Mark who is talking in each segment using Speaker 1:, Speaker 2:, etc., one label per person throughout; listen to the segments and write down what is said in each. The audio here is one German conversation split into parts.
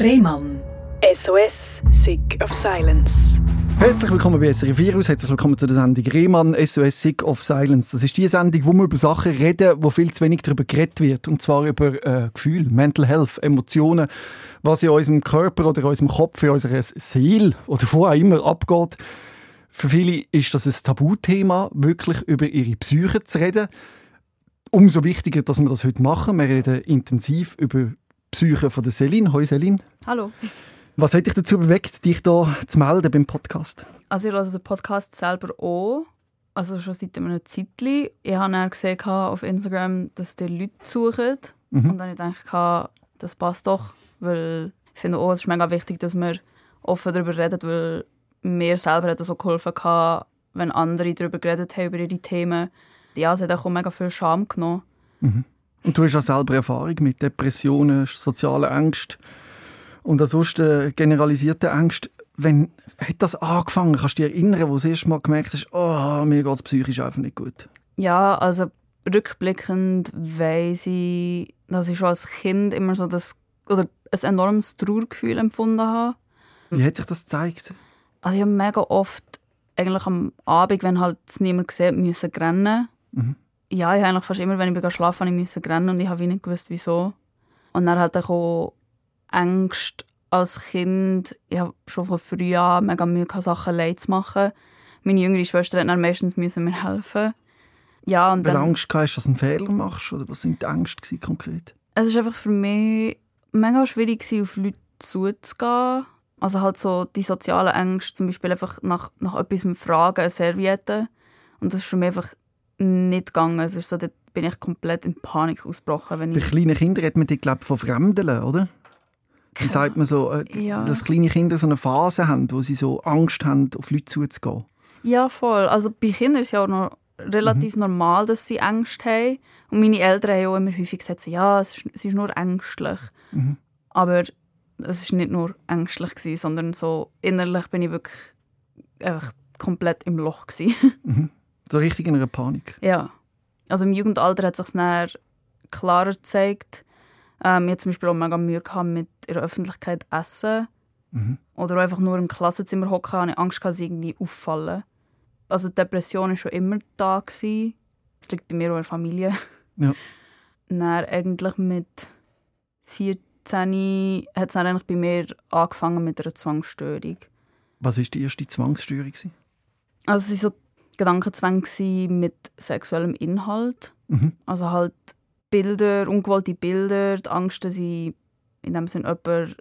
Speaker 1: Rehmann.
Speaker 2: SOS, Sick of Silence.
Speaker 3: Herzlich willkommen bei SRF Virus, herzlich willkommen zu der Sendung Rehmann, SOS Sick of Silence. Das ist die Sendung, wo wir über Sachen reden, wo viel zu wenig darüber geredet wird. Und zwar über äh, Gefühl, Mental Health, Emotionen, was in unserem Körper oder in unserem Kopf, in unserer Seele oder wo auch immer abgeht. Für viele ist das ein Tabuthema, wirklich über ihre Psyche zu reden. Umso wichtiger, dass wir das heute machen. Wir reden intensiv über Psyche von der Celine. Hallo Celine.
Speaker 4: Hallo.
Speaker 3: Was hat dich dazu bewegt, dich hier zu melden beim Podcast?
Speaker 4: Also ich höre den Podcast selber auch. Also schon seit einem Zeitchen. Ich habe dann gesehen auf Instagram, dass die Leute suchen. Mhm. Und dann habe ich gedacht, das passt doch. Weil ich finde auch, es ist mega wichtig, dass wir offen darüber reden, weil mir selber hat das so geholfen, wenn andere darüber geredet haben, über ihre Themen. Ja, es hat auch mega viel Scham genommen.
Speaker 3: Mhm. Und du hast auch selber Erfahrung mit Depressionen, sozialen Ängsten und ansonsten generalisierte Ängste. Wenn hat das angefangen? Kannst du dich erinnern, wo du das erste Mal gemerkt hast, oh, mir geht es psychisch einfach nicht gut?
Speaker 4: Ja, also rückblickend weiss ich, dass ich schon als Kind immer so das, oder ein enormes Trauergefühl empfunden habe.
Speaker 3: Wie hat sich das gezeigt?
Speaker 4: Also ich habe mega oft eigentlich am Abend, wenn halt es niemand sieht, müssen rennen. Mhm. Ja, ich habe eigentlich fast immer, wenn ich schlafen habe, ich rennen und ich habe nicht gewusst, wieso. Und dann halt auch Ängste als Kind. Ich habe schon von früh an mega Mühe Sachen leid zu machen. Meine jüngere Schwester hat dann meistens müssen mir helfen. Ja, und
Speaker 3: Weil dann, Angst hast, dass du einen Fehler machst? Oder was sind die Ängste konkret?
Speaker 4: Es war einfach für mich mega schwierig, auf Leute zuzugehen. Also halt so die sozialen Ängste, zum Beispiel einfach nach, nach etwas fragen, eine Serviette. Und das ist für mich einfach nicht gegangen. Also so, dort bin ich komplett in Panik ausgebrochen. Wenn
Speaker 3: Bei
Speaker 4: ich...
Speaker 3: kleinen Kindern hat man die, glaube von Fremden, oder? Dann sagt man so, äh, ja. dass kleine Kinder so eine Phase haben, wo sie so Angst haben, auf Leute zuzugehen.
Speaker 4: Ja, voll. Also bei Kindern ist es ja auch noch relativ mhm. normal, dass sie Angst haben. Und meine Eltern haben auch immer häufig gesagt, ja, es ist, es ist nur ängstlich. Mhm. Aber es war nicht nur ängstlich, gewesen, sondern so innerlich bin ich wirklich einfach komplett im Loch.
Speaker 3: Mhm. So richtig in einer Panik?
Speaker 4: Ja. Also im Jugendalter hat sich es klarer gezeigt. Ähm, ich hatte zum Beispiel auch mega Mühe gehabt mit in der Öffentlichkeit essen. Mhm. Oder einfach nur im Klassenzimmer hocken, habe ich Angst, dass sie irgendwie auffallen. Also die Depression war schon immer da. Gewesen. Das liegt bei mir auch in der Familie.
Speaker 3: Ja.
Speaker 4: Dann eigentlich mit 14 hat es eigentlich bei mir angefangen mit einer Zwangsstörung.
Speaker 3: Was war die erste Zwangsstörung?
Speaker 4: Also es war so Gedankenzwang mit sexuellem Inhalt. Mhm. Also halt Bilder, ungewollte Bilder, die Angst, dass ich in dem Sinne jemanden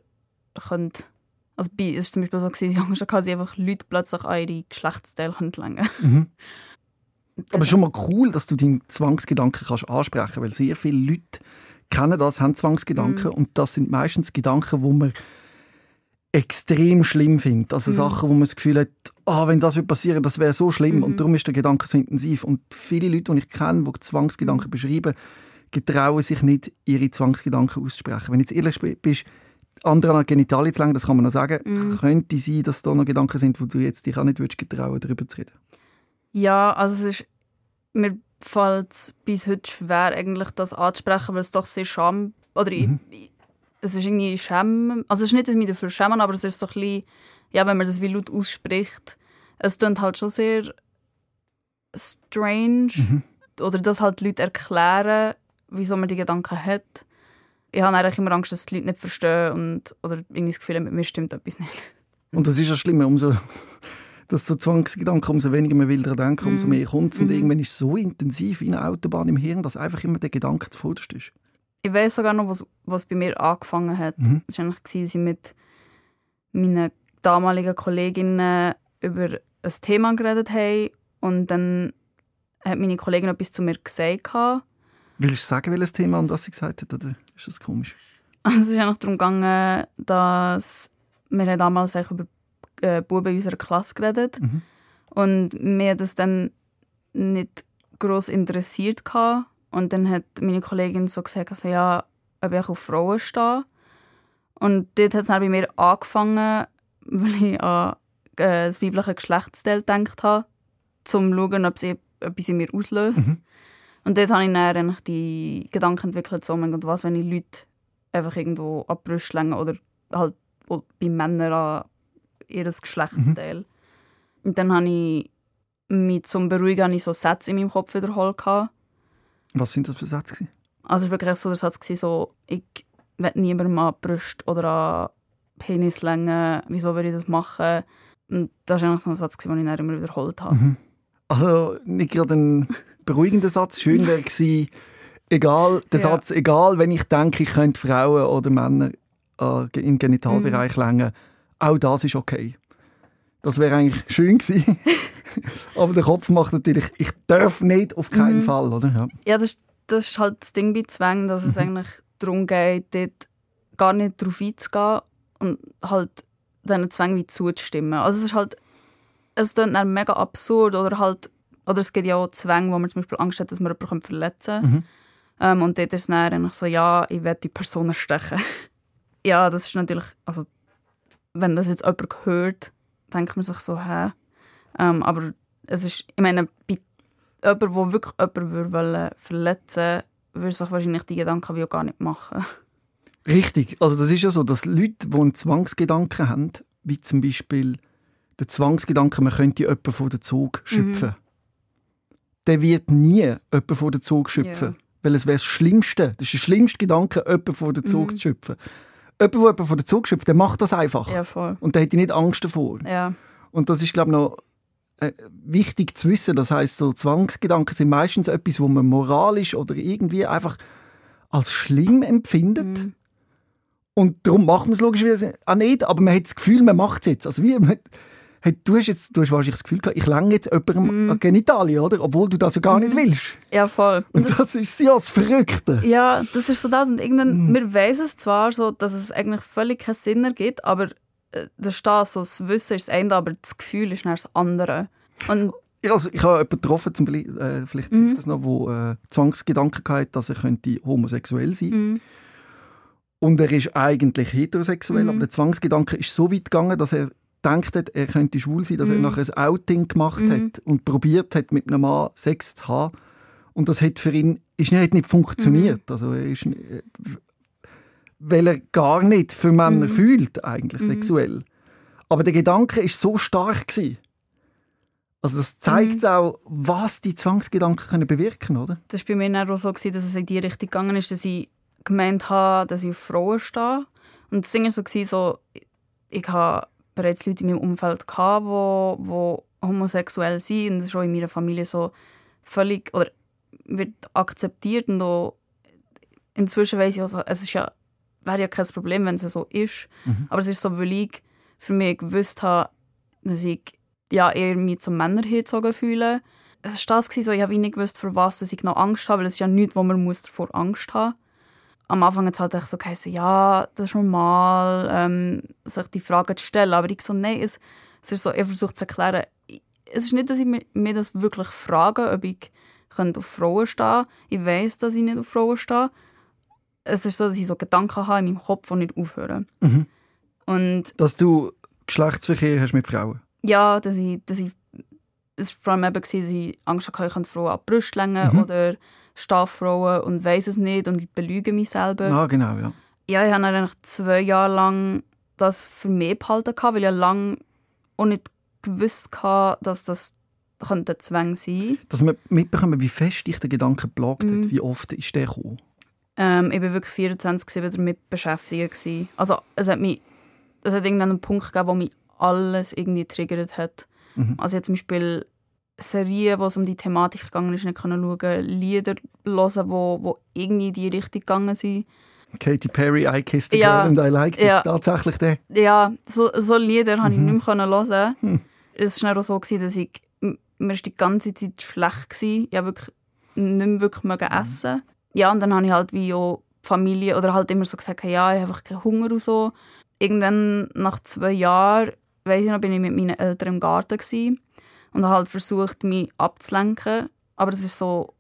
Speaker 4: könnte also bei, es war zum Beispiel so, die Angst hatte, sie einfach Leute plötzlich an ihre Geschlechtsteile lenken
Speaker 3: mhm. Aber schon mal cool, dass du deinen Zwangsgedanken kannst ansprechen kannst, weil sehr viele Leute kennen das, haben Zwangsgedanken mhm. und das sind meistens Gedanken, wo man extrem schlimm findet. Also mhm. Sachen, wo man das Gefühl hat, oh, wenn das passieren das wäre so schlimm. Mhm. Und darum ist der Gedanke so intensiv. Und viele Leute, die ich kenne, die Zwangsgedanken beschreiben, getrauen sich nicht, ihre Zwangsgedanken auszusprechen. Wenn du jetzt ehrlich bist, andere an Genitalien zu lenken, das kann man noch sagen, mhm. könnte sein, dass da noch Gedanken sind, wo du jetzt dich auch nicht würdest getrauen, darüber zu reden.
Speaker 4: Ja, also es ist, mir fällt es bis heute schwer, eigentlich das anzusprechen, weil es doch sehr scham... Oder mhm. ich, es ist irgendwie Schämen... Also es ist nicht, dass ich mich dafür schämen, aber es ist so ein bisschen... Ja, wenn man das wie laut ausspricht, es klingt halt schon sehr strange. Mhm. Oder dass halt die Leute erklären, wieso man die Gedanken hat. Ich habe eigentlich immer Angst, dass die Leute nicht verstehen und, oder irgendwie das Gefühl mit mir stimmt etwas nicht.
Speaker 3: Und das ist ja schlimm, umso dass so Zwangsgedanken, umso weniger man will daran denken, umso mhm. mehr kommt es. Und mm. irgendwann ist es so intensiv wie eine Autobahn im Hirn, dass einfach immer der Gedanke zuvorderst ist.
Speaker 4: Ich weiß sogar noch, was, was bei mir angefangen hat. Mhm. Das war eigentlich, dass ich mit meinen damaligen Kolleginnen über ein Thema geredet haben. Und dann hat meine Kollegin etwas zu mir gesagt.
Speaker 3: Willst du sagen, welches Thema und was sie gesagt hat, oder ist das komisch?
Speaker 4: Also es ist einfach darum gegangen, dass wir damals über äh, Buben in unserer Klasse geredet mhm. und mir das dann nicht groß interessiert hatte. Und dann hat meine Kollegin so gesagt, also ja, ob ich auf Frauen stehe. Und dort hat es dann bei mir angefangen, weil ich an äh, das weibliche Geschlechtsteil gedacht habe, um zu schauen, ob sie etwas in mir auslöst. Mhm. Und dort habe ich dann die Gedanken entwickelt, so, mein Gott, was, wenn ich Leute einfach irgendwo an die Brust oder halt bei Männern an ihr Geschlechtsteil. Und dann habe ich mit zum Beruhigen ich so Sätze in meinem Kopf wiederholt. gehabt.
Speaker 3: Was sind das für Sätze?
Speaker 4: Also es war wirklich so der Satz, so, ich will niemandem an Brust oder an Penislänge, wieso würde ich das machen? Und das war eigentlich so ein Satz, den ich dann immer wiederholt habe.
Speaker 3: Also nicht gerade ein beruhigender Satz. Schön wäre gewesen, egal, der
Speaker 4: Ja.
Speaker 3: Satz, egal, wenn ich denke, ich könnte Frauen oder Männer äh, im Genitalbereich
Speaker 4: Mhm.
Speaker 3: längen, auch das ist okay. Das wäre eigentlich schön gewesen. Aber der Kopf macht natürlich, ich darf nicht, auf keinen
Speaker 4: Mhm.
Speaker 3: Fall, oder? Ja.
Speaker 4: Ja, das, ist- das ist halt das Ding bei Zwängen, dass es eigentlich darum geht, dort gar nicht darauf einzugehen und halt diesen Zwängen wie zuzustimmen. Also es ist halt, es klingt dann mega absurd oder halt, oder es gibt ja auch Zwänge, wo man zum Beispiel Angst hat, dass man jemanden verletzen kann. Ähm, und dort ist es dann eigentlich so, ja, ich werde die Person erstechen. ja, das ist natürlich, also wenn das jetzt jemand hört, denkt man sich so, hä? Ähm, aber es ist, ich meine, bei jemand, der wirklich jemanden würde wollen verletzen würde sich wahrscheinlich die Gedanken wie auch gar nicht machen.
Speaker 3: Richtig. Also das ist ja so, dass Leute, die einen Zwangsgedanken haben, wie zum Beispiel der Zwangsgedanke, man könnte jemanden von der Zug schöpfen, der wird nie jemanden von der Zug schöpfen.
Speaker 4: Ja.
Speaker 3: Weil es wäre das Schlimmste. Das ist der schlimmste Gedanke, jemanden von der Zug zu schöpfen. Jemand, der jemanden von der Zug schöpft, der macht das einfach.
Speaker 4: Ja, voll.
Speaker 3: Und der hat nicht Angst davor.
Speaker 4: Ja.
Speaker 3: Und das ist, glaube ich, noch äh, wichtig zu wissen. Das heißt, so Zwangsgedanken sind meistens etwas, wo man moralisch oder irgendwie einfach als schlimm empfindet.
Speaker 4: Mhm.
Speaker 3: Und darum macht man es logischerweise auch nicht, aber man hat das Gefühl, man macht es jetzt. Also wie, man, hey, du, hast jetzt, du hast wahrscheinlich das Gefühl gehabt, ich länge jetzt jemandem
Speaker 4: Mhm.
Speaker 3: an Genitalien, oder? Obwohl du das ja gar nicht willst.
Speaker 4: Ja, voll.
Speaker 3: Und das ist ja das Verrückte.
Speaker 4: Ja, das ist so das. Und
Speaker 3: Mhm.
Speaker 4: irgendwann, wir wissen es zwar so, dass es eigentlich völlig keinen Sinn ergibt, aber äh, da steht so, das Wissen ist das eine, aber das Gefühl ist dann das andere. Und
Speaker 3: Ja, Also, ich habe jemanden getroffen, zum Beispiel, äh, vielleicht
Speaker 4: Mhm.
Speaker 3: hilft das noch, wo äh, Zwangsgedanken hatte, dass er könnte homosexuell sein
Speaker 4: Mhm.
Speaker 3: Und er ist eigentlich heterosexuell,
Speaker 4: Mhm.
Speaker 3: aber der Zwangsgedanke ist so weit gegangen, dass er denkt hat, er könnte schwul sein, dass er
Speaker 4: Mhm.
Speaker 3: nachher ein Outing gemacht
Speaker 4: Mhm.
Speaker 3: hat und probiert hat, mit einem Mann Sex zu haben. Und das hat für ihn ist nicht, hat nicht funktioniert.
Speaker 4: Mhm.
Speaker 3: Also er ist, äh, weil er gar nicht für Männer
Speaker 4: Mhm.
Speaker 3: fühlt, eigentlich
Speaker 4: Mhm.
Speaker 3: sexuell. Aber der Gedanke ist so stark gewesen. Also das zeigt
Speaker 4: Mhm.
Speaker 3: auch, was die Zwangsgedanken können bewirken, oder?
Speaker 4: das war bei mir auch so, gewesen, dass es in die Richtung gegangen ist, dass ich gemeint habe, dass ich auf Frauen stehe. Und das Ding war so, gewesen, so ich habe bereits Leute in meinem Umfeld, gehabt, wo, wo homosexuell sind. Und das ist auch in meiner Familie so völlig, oder wird akzeptiert. Und auch inzwischen weiss ich auch so, es ist ja, wäre ja kein Problem, wenn es so ist.
Speaker 3: Mhm.
Speaker 4: Aber es ist so, weil ich für mich gewusst habe, dass ich ja, eher mich zum Männer hingezogen fühle. Es war das, gewesen, so, ich habe nicht gewusst, für was dass ich noch Angst habe, weil es ist ja nichts, wo man muss davor Angst haben Am Anfang hat es halt echt so geheißen, ja, das ist normal, ähm, sich die Frage zu stellen. Aber ich so, nein, es, es ist so, ich versuche zu erklären, es ist nicht, dass ich mir, mir das wirklich frage, ob ich könnte auf Frauen stehen Ich weiß, dass ich nicht auf Frauen stehe. Es ist so, dass ich so Gedanken habe in meinem Kopf, die nicht aufhören.
Speaker 3: Mhm.
Speaker 4: Und
Speaker 3: Dass du Geschlechtsverkehr hast mit Frauen.
Speaker 4: ja, dass ich, dass ich es war vor allem eben, dass ich Angst hatte, ich könnte Frauen an die Brust längen
Speaker 3: Mhm.
Speaker 4: oder Staaffrauen und weiß es nicht und belüge mich selber.
Speaker 3: Ah, genau, ja.
Speaker 4: Ja, ich habe dann eigentlich zwei Jahre lang das für mich behalten, weil ich lange auch nicht gewusst hatte, dass das könnte Zwang sein
Speaker 3: Dass wir mitbekommen, wie fest dich der Gedanke plagt hat.
Speaker 4: Mhm.
Speaker 3: Wie oft ist der gekommen?
Speaker 4: Ähm, Ich war wirklich 24 damit beschäftigt. Gewesen. Also es hat mich es hat irgendeinen einen Punkt gegeben, wo mich alles irgendwie triggert hat.
Speaker 3: Mhm.
Speaker 4: Also ich zum Beispiel Serien, wo es um die Thematik gegangen ist, nicht können schauen, Lieder hören, wo, wo irgendwie in die Richtung gegangen sind.
Speaker 3: Katy Perry, I kissed a
Speaker 4: Ja.
Speaker 3: girl and I liked it.
Speaker 4: Ja.
Speaker 3: Tatsächlich der.
Speaker 4: Ja, so, so Lieder konnte ich
Speaker 3: Mhm.
Speaker 4: nicht mehr hören.
Speaker 3: Hm.
Speaker 4: Es war auch so, gewesen, dass ich, mir ist die ganze Zeit schlecht gewesen. Ich habe wirklich nicht mehr wirklich
Speaker 3: Mhm.
Speaker 4: essen. Ja, und dann habe ich halt wie auch Familie, oder halt immer so gesagt, ja, ich habe einfach keinen Hunger und so. Irgendwann, nach zwei Jahren, weiss ich noch, bin ich mit meinen Eltern im Garten gewesen und habe halt versucht, mich abzulenken. Aber es ist so,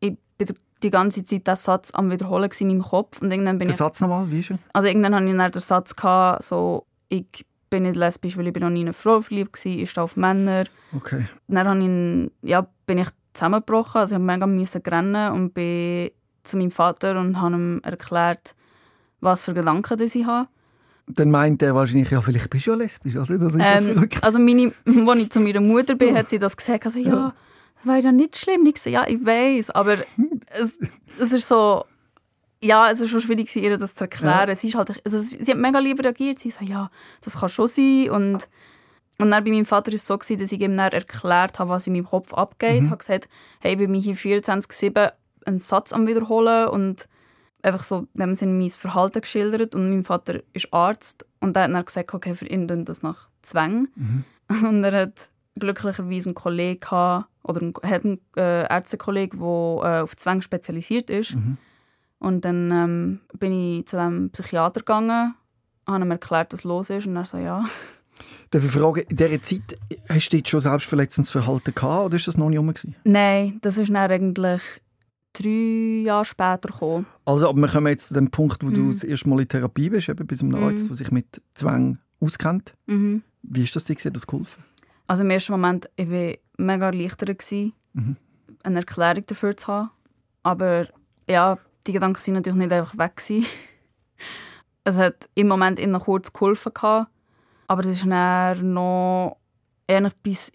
Speaker 4: ich bin die ganze Zeit diesen Satz am Wiederholen in meinem Kopf. Und irgendwann bin
Speaker 3: Der
Speaker 4: ich
Speaker 3: Satz nochmal, wie ist er?
Speaker 4: also irgendwann hatte ich dann den Satz, gehabt, so, ich bin nicht lesbisch, weil ich bin noch nie in eine Frau verliebt war, ich stehe auf Männer.
Speaker 3: Okay.
Speaker 4: Dann habe ich, ja, bin ich zusammengebrochen, also ich musste mega rennen und bin zu meinem Vater und habe ihm erklärt, was für Gedanken das ich habe.
Speaker 3: Dann meint er wahrscheinlich, ja, vielleicht bist du ja lesbisch, oder? Das ist das
Speaker 4: Ähm,
Speaker 3: verrückt.
Speaker 4: also meine, als ich zu meiner Mutter bin, hat sie das gesagt. Also, ja, das wäre ja nicht schlimm. Ich so, ja, ich weiß, aber es, es ist so... Ja, es ist schon schwierig, ihr das zu erklären. Sie, ist halt, also, sie hat mega lieber reagiert. Sie so, ja, das kann schon sein. Und, und dann bei meinem Vater war es so, gewesen, dass ich ihm dann erklärt habe, was in meinem Kopf abgeht. Ich habe gesagt, hey, ich bin hier 24-7 einen Satz am Wiederholen und einfach so in dem Sinne mein Verhalten geschildert. Und mein Vater ist Arzt und der hat dann gesagt, okay, für ihn das nach Zwang. Und er hat glücklicherweise einen Kollegen gehabt, oder einen, hat einen äh, Ärztekollegen, der äh, auf Zwang spezialisiert ist. Und dann ähm, bin ich zu dem Psychiater gegangen, habe ihm erklärt, was los ist und er so, ja.
Speaker 3: Darf ich fragen, in dieser Zeit, hast du jetzt schon selbstverletzendes Verhalten gehabt oder ist das noch nicht rum? gewesen?
Speaker 4: Nein, das ist dann eigentlich drei Jahre später gekommen.
Speaker 3: Also, aber wir kommen jetzt zu dem Punkt, wo du
Speaker 4: Mhm.
Speaker 3: das erste Mal in Therapie bist, eben bei so einem Arzt,
Speaker 4: Mhm.
Speaker 3: der sich mit Zwang auskennt.
Speaker 4: Mhm.
Speaker 3: Wie ist das dir? Hat das geholfen?
Speaker 4: Also im ersten Moment ich war mega erleichtert,
Speaker 3: Mhm.
Speaker 4: eine Erklärung dafür zu haben. Aber ja, die Gedanken sind natürlich nicht einfach weg. Gewesen. Es hat im Moment immer kurz geholfen. Gehabt, aber das ist dann noch eigentlich bis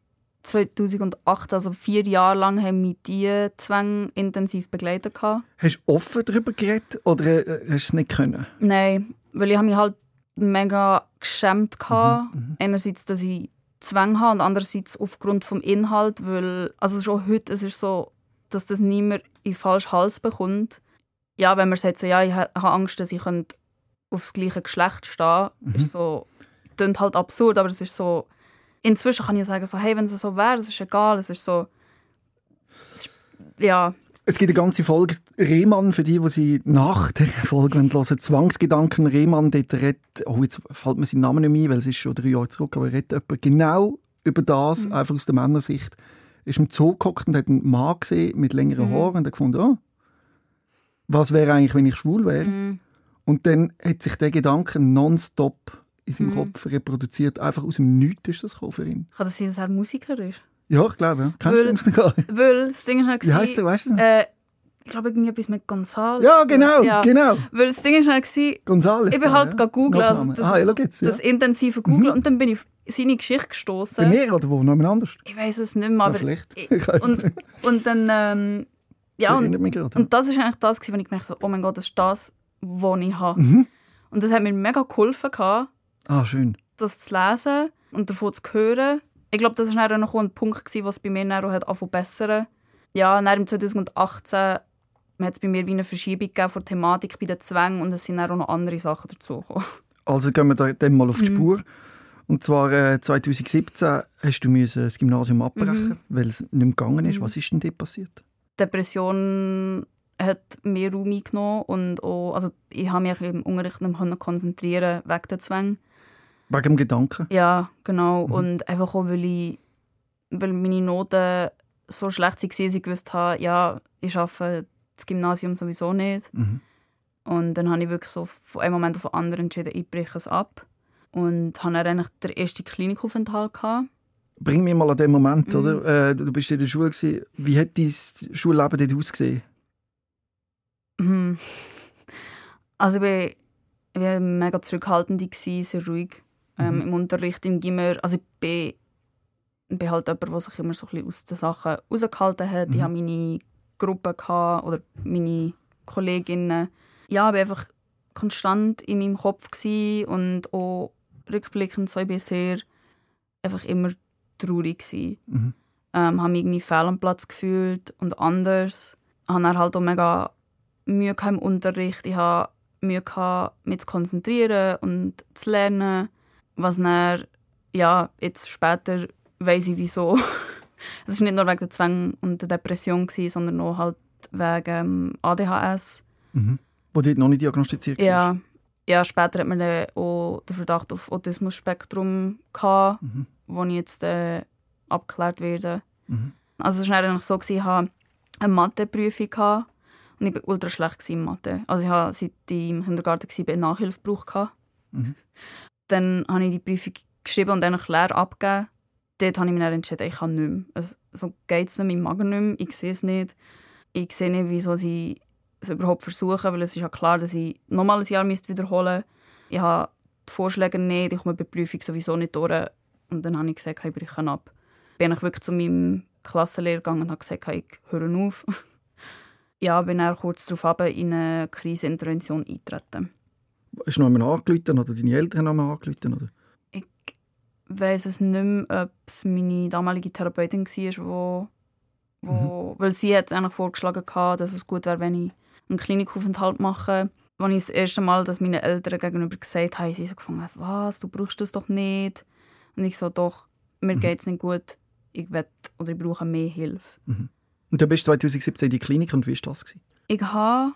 Speaker 4: 2008, also vier Jahre lang, haben mich diese Zwänge intensiv begleitet.
Speaker 3: Hast du offen darüber geredet oder äh, hast du es nicht können?
Speaker 4: Nein, weil ich mich halt mega geschämt hatte.
Speaker 3: Mhm,
Speaker 4: Einerseits, dass ich Zwang habe und andererseits aufgrund vom Inhalt, weil also schon heute es ist so, dass das niemand in den falschen Hals bekommt. Ja, wenn man sagt so, ja, ich ha- habe Angst, dass ich könnte aufs gleiche Geschlecht stehen, ist so, klingt halt absurd, aber es ist so, inzwischen kann ich sagen so, hey, wenn es so wäre, es ist egal, es ist so, es ist, ja,
Speaker 3: Es gibt eine ganze Folge Rehmann, für die, die sie nach der Folge hören wollen. Zwangsgedanken Rehmann, dort redet, oh, jetzt fällt mir sein Name nicht mehr ein, weil es ist schon drei Jahre zurück, aber er redet jemand genau über das, einfach aus der Männersicht. Er ist im Zoo gehockt und hat einen Mann gesehen mit längeren Haaren und hat gefunden, oh, was wäre eigentlich, wenn ich schwul wäre?
Speaker 4: mm,
Speaker 3: Und dann hat sich der Gedanke nonstop in seinem
Speaker 4: Mhm.
Speaker 3: Kopf reproduziert. Einfach aus dem Nichts ist das gekommen für ihn.
Speaker 4: kann das sein, dass er Musiker ist?
Speaker 3: Ja, ich glaube, ja. Kennst du
Speaker 4: Weil-
Speaker 3: den sogar?
Speaker 4: Weil das Ding ist halt
Speaker 3: Wie heißt der, weißt du?
Speaker 4: Äh, ich glaube, etwas mit Gonzalo.
Speaker 3: ja, genau,
Speaker 4: Ja.
Speaker 3: genau.
Speaker 4: Weil das Ding ist halt, gewesen,
Speaker 3: Gonzales.
Speaker 4: ich bin halt
Speaker 3: ja.
Speaker 4: googeln, also das,
Speaker 3: ah, ja, jetzt, ja.
Speaker 4: das intensive Googlen und dann bin ich auf seine Geschichte
Speaker 3: Bei
Speaker 4: gestoßen.
Speaker 3: mir oder wo? Noch jemand anders?
Speaker 4: Ich weiß es nicht mehr,
Speaker 3: Ja,
Speaker 4: aber
Speaker 3: vielleicht.
Speaker 4: ich-
Speaker 3: Ich
Speaker 4: und,
Speaker 3: nicht.
Speaker 4: und dann ähm, ja und, und das ist eigentlich das, wenn ich gemerkt habe, oh mein Gott, das ist das, was ich habe.
Speaker 3: Mhm.
Speaker 4: Und das hat mir mega geholfen, gehabt,
Speaker 3: Ah, schön.
Speaker 4: das zu lesen und davon zu hören. Ich glaube, das war dann noch ein Punkt, gewesen, was bei mir dann auch hat angefangen zu bessern. Ja, dann im 2018 hat es bei mir wie eine Verschiebung gegeben von der Thematik bei den Zwängen und es sind dann auch noch andere Sachen dazugekommen.
Speaker 3: Also gehen wir dem mal auf die
Speaker 4: Mhm.
Speaker 3: Spur. Und zwar äh, 2017 hast du müssen das Gymnasium abbrechen,
Speaker 4: Mhm.
Speaker 3: weil es nicht mehr gegangen ist.
Speaker 4: Mhm.
Speaker 3: Was ist denn dort passiert?
Speaker 4: Depression hat mehr Raum eingenommen und auch, also ich habe mich im Unterricht nicht mehr konzentrieren wegen der Zwänge.
Speaker 3: Wegen dem Gedanken.
Speaker 4: Ja, genau.
Speaker 3: Mhm.
Speaker 4: Und einfach auch, weil, ich, weil meine Noten so schlecht waren, dass ich gewusst habe, ja, ich schaffe das Gymnasium sowieso nicht.
Speaker 3: Mhm.
Speaker 4: Und dann habe ich wirklich so von einem Moment auf den anderen entschieden, ich breche es ab. Und habe dann eigentlich den ersten Klinikaufenthalt gehabt.
Speaker 3: Bring mich mal an den Moment,
Speaker 4: Mhm.
Speaker 3: oder? Äh, du bist in der Schule. Gewesen. Wie hat dein Schulleben dort ausgesehen?
Speaker 4: Mhm. Also ich war, ich war mega zurückhaltend, sehr ruhig ähm,
Speaker 3: Mhm.
Speaker 4: im Unterricht, im Gimmer. Also ich bin, ich bin halt jemand, der sich immer so ein bisschen aus den Sachen rausgehalten hat. Ich
Speaker 3: Mhm.
Speaker 4: hatte meine Gruppe gehabt, oder meine Kolleginnen. Ja, ich war einfach konstant in meinem Kopf und auch rückblickend so, ich bin sehr einfach immer traurig gewesen.
Speaker 3: Mhm.
Speaker 4: ähm, habe mich irgendwie fehl am Platz gefühlt und anders. Ich hatte halt auch mega Mühe im Unterricht. Ich hatte Mühe gehabt, mich zu konzentrieren und zu lernen. Was dann, ja, jetzt später weiss ich wieso. Es war nicht nur wegen der Zwang und der Depression, gewesen, sondern auch halt wegen ähm, ADHS.
Speaker 3: Mhm. Wo dort noch nicht diagnostiziert war.
Speaker 4: Ja, ja, später hat man dann auch den Verdacht auf Autismus-Spektrum gehabt,
Speaker 3: Mhm.
Speaker 4: wo ich jetzt äh, abgeklärt werde.
Speaker 3: Mhm.
Speaker 4: Also es war dann so, gewesen, ich hatte eine Mathe-Prüfung gehabt und ich war ultra schlecht in Mathe. Also ich habe, seit ich im Kindergarten war, Nachhilfe gebraucht.
Speaker 3: Mhm.
Speaker 4: Dann habe ich die Prüfung geschrieben und dann leer abgegeben. Dort habe ich mich dann entschieden, ich kann nicht mehr. Also, so geht es nicht, ich mag nicht mehr, ich sehe es nicht. Ich sehe nicht, wieso sie es überhaupt versuchen, weil es ist ja klar, dass ich nochmal ein Jahr wiederholen müsste. Ich habe die Vorschläge nicht, ich komme bei der Prüfung sowieso nicht durch. Und dann habe ich gesagt, ich breche ab. Bin ich wirklich zu meinem Klassenlehrgang und habe gesagt, ich höre auf. ja, bin dann kurz darauf in eine Krisenintervention eingetreten.
Speaker 3: Hast du noch einmal angerufen oder deine Eltern noch einmal angerufen? Oder?
Speaker 4: Ich weiß es nicht mehr, ob es meine damalige Therapeutin war, wo, wo, mhm. weil sie hat eigentlich vorgeschlagen hatte, dass es gut wäre, wenn ich einen Klinikaufenthalt mache. Als ich das erste Mal das meinen Eltern gegenüber gesagt habe, sie so gefunden, was, du brauchst das doch nicht. Und ich so, doch, mir mhm. geht es nicht gut, ich will oder ich brauche mehr Hilfe.
Speaker 3: Mhm. Und dann bist du 2017 in die Klinik und wie war das?
Speaker 4: Ich habe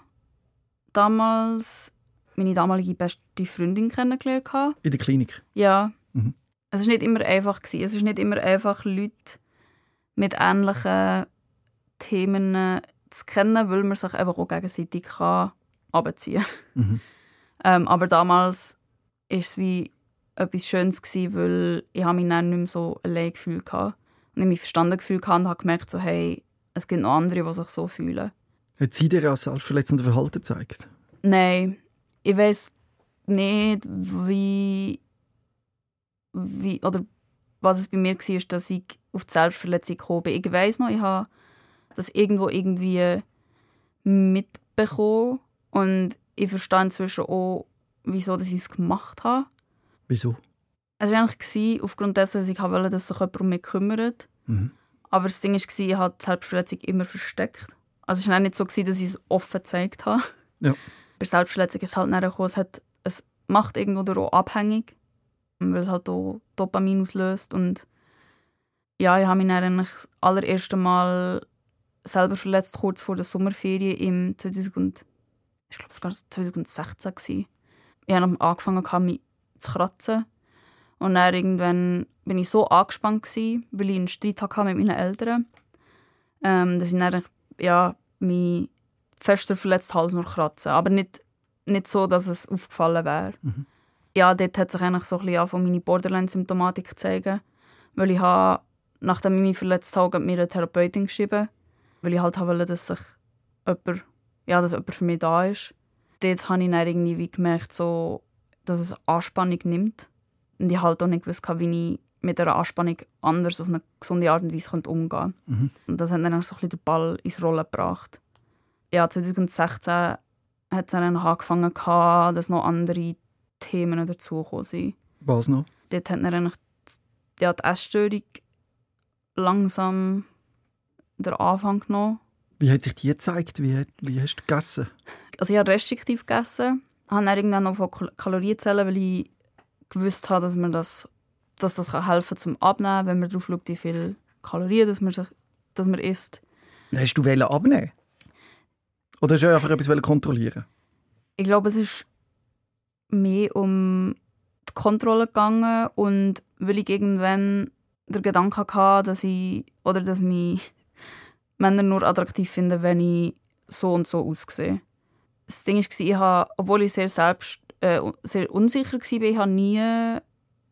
Speaker 4: damals meine damalige beste Freundin kennengelernt.
Speaker 3: In der Klinik?
Speaker 4: Ja. Mhm. Es war nicht immer einfach. Gewesen. Es ist nicht immer einfach, Leute mit ähnlichen Themen zu kennen, weil man sich einfach auch gegenseitig kann abziehen kann. Mhm. Ähm, aber damals war es wie etwas Schönes, gewesen, weil ich mich dann nicht mehr so allein gefühlt habe. Und ich mich verstanden gefühlt habe und habe gemerkt, so, hey, es gibt noch andere, die sich so fühlen.
Speaker 3: Hat sie dir auch selbstverletzende Verhalten gezeigt?
Speaker 4: Nein. Ich weiß nicht, wie, wie oder was es bei mir war, dass ich auf die Selbstverletzung gekommen bin. Ich weiß noch, ich habe das irgendwo irgendwie mitbekommen und ich verstehe inzwischen auch, wieso ich es gemacht habe.
Speaker 3: Wieso?
Speaker 4: Es war eigentlich aufgrund dessen, dass ich wollte, dass sich jemand um mich kümmert. Mhm. Aber das Ding war, ich habe die Selbstverletzung immer versteckt. Also es war nicht so, dass ich es offen gezeigt habe.
Speaker 3: Ja.
Speaker 4: Bei Selbstverletzung ist halt es, hat, es macht irgendwo auch abhängig, weil es halt auch Dopamin auslöst. Und ja, ich habe mich dann eigentlich das allererste Mal selber verletzt, kurz vor der Sommerferien im 2000, ich glaube, es war 2016. Gewesen. Ich habe angefangen, mich zu kratzen. Und dann irgendwann bin ich so angespannt, gewesen, weil ich einen Streit hatte mit meinen Eltern, ähm, dass ich dann ja, mich fester verletzt Hals nur kratzen. Aber nicht, nicht so, dass es aufgefallen wäre. Mhm. Ja, dort hat sich eigentlich so ein bisschen von meine Borderline-Symptomatik gezeigt. Weil ich habe, nachdem ich mich verletzt habe, mir eine Therapeutin geschrieben. Weil ich halt wollte, dass sich jemand, ja, dass jemand für mich da ist. Dort habe ich dann irgendwie gemerkt, so, dass es Anspannung nimmt. Und ich halt auch nicht gewusst, wie ich mit einer Anspannung anders auf eine gesunde Art und Weise umgehen könnte. Mhm. Und das hat dann so ein bisschen den Ball ins Rollen gebracht. Ja, 2016 hat dann angefangen, dass noch andere Themen dazugekommen sind.
Speaker 3: Was noch?
Speaker 4: Dort hat dann eigentlich ja, die Essstörung langsam den Anfang genommen.
Speaker 3: Wie hat sich die gezeigt? Wie, wie hast du gegessen?
Speaker 4: Also ich habe restriktiv gegessen. Ich habe dann irgendwann noch von Kalorien zählen, weil ich gewusst habe, dass man das dass das kann helfen zum Abnehmen, wenn man darauf schaut, wie viele Kalorien dass man, sich, dass man isst.
Speaker 3: Hast du abnehmen? Oder hast du einfach etwas kontrollieren?
Speaker 4: Ich glaube, es ist mehr um die Kontrolle gegangen und weil ich irgendwann den Gedanken hatte, dass ich oder dass mich Männer nur attraktiv finden, wenn ich so und so aussehe. Das Ding war, ich habe, obwohl ich sehr selbst äh, sehr unsicher war, ich habe nie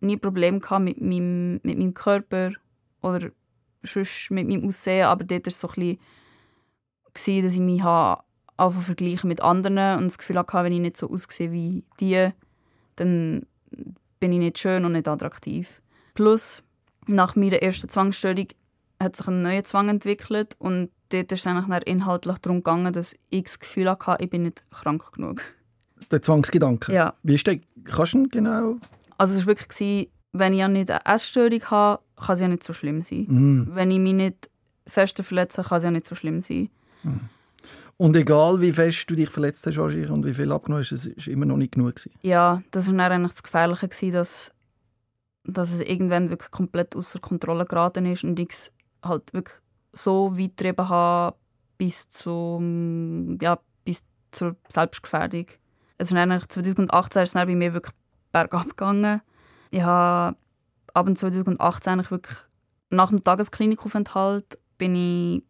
Speaker 4: nie Probleme mit meinem, mit meinem Körper oder sonst mit meinem Aussehen, aber dort war es so ein bisschen, dass ich mich einfach vergleichen mit anderen und das Gefühl hatte, wenn ich nicht so aussehe wie die, dann bin ich nicht schön und nicht attraktiv. Plus, nach meiner ersten Zwangsstörung hat sich ein neuer Zwang entwickelt und dort ist es eigentlich inhaltlich darum gegangen, dass ich das Gefühl hatte, ich bin nicht krank genug.
Speaker 3: Der Zwangsgedanke?
Speaker 4: Ja.
Speaker 3: Wie ist der? Kannst du genau
Speaker 4: also es war wirklich, wenn ich ja nicht eine Essstörung habe, kann es ja nicht so schlimm sein. Mm. Wenn ich mich nicht fest verletze, kann es ja nicht so schlimm sein. Mm.
Speaker 3: Und egal wie fest du dich verletzt hast und wie viel abgenommen hast, es war immer noch nicht genug. Gewesen.
Speaker 4: Ja, das war dann eigentlich das Gefährliche, gewesen, dass, dass es irgendwann wirklich komplett außer Kontrolle geraten ist und ich es halt wirklich so weit getrieben habe bis, zum, ja, bis zur Selbstgefährdung. Also 2018 ist es bei mir wirklich bergab gegangen. Ich habe ab 2018 wirklich nach dem Tagesklinikaufenthalt bin ich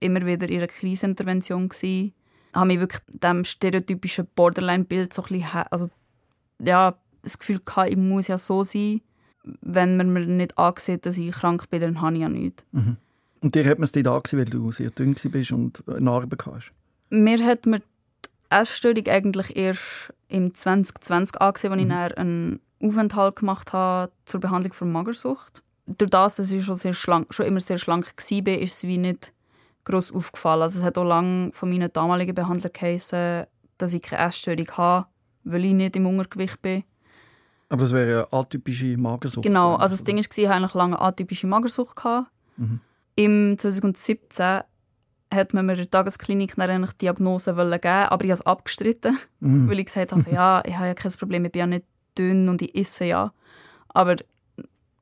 Speaker 4: immer wieder in einer Krisenintervention gsi. Habe mich wirklich dem stereotypischen Borderline-Bild so ein bisschen, also ja, das Gefühl gehabt, ich muss ja so sein, wenn man mir nicht ansieht, dass ich krank bin, dann habe ich ja nichts.
Speaker 3: Mhm. Und dir hat man es nicht angesehen, weil du sehr dünn bist und Narben hast?
Speaker 4: Mir hat mir die Essstörung eigentlich erst im 2020 angesehen, als ich dann einen Aufenthalt gemacht habe zur Behandlung von Magersucht. Durch das, dass ich schon, sehr schlank, schon immer sehr schlank war, ist es wie nicht gross aufgefallen. Also es hat auch lange von meinen damaligen Behandlern geheißen, dass ich keine Essstörung habe, weil ich nicht im Untergewicht bin.
Speaker 3: Aber das wäre eine atypische Magersucht.
Speaker 4: Genau, also das Ding war, ich hatte eigentlich lange atypische Magersucht. Gehabt. Im 2017 hat man mir in der Tagesklinik dann eigentlich die Diagnose geben aber ich habe es abgestritten, weil ich gesagt habe, ja, ich habe ja kein Problem, ich bin ja nicht dünn und ich esse ja. Aber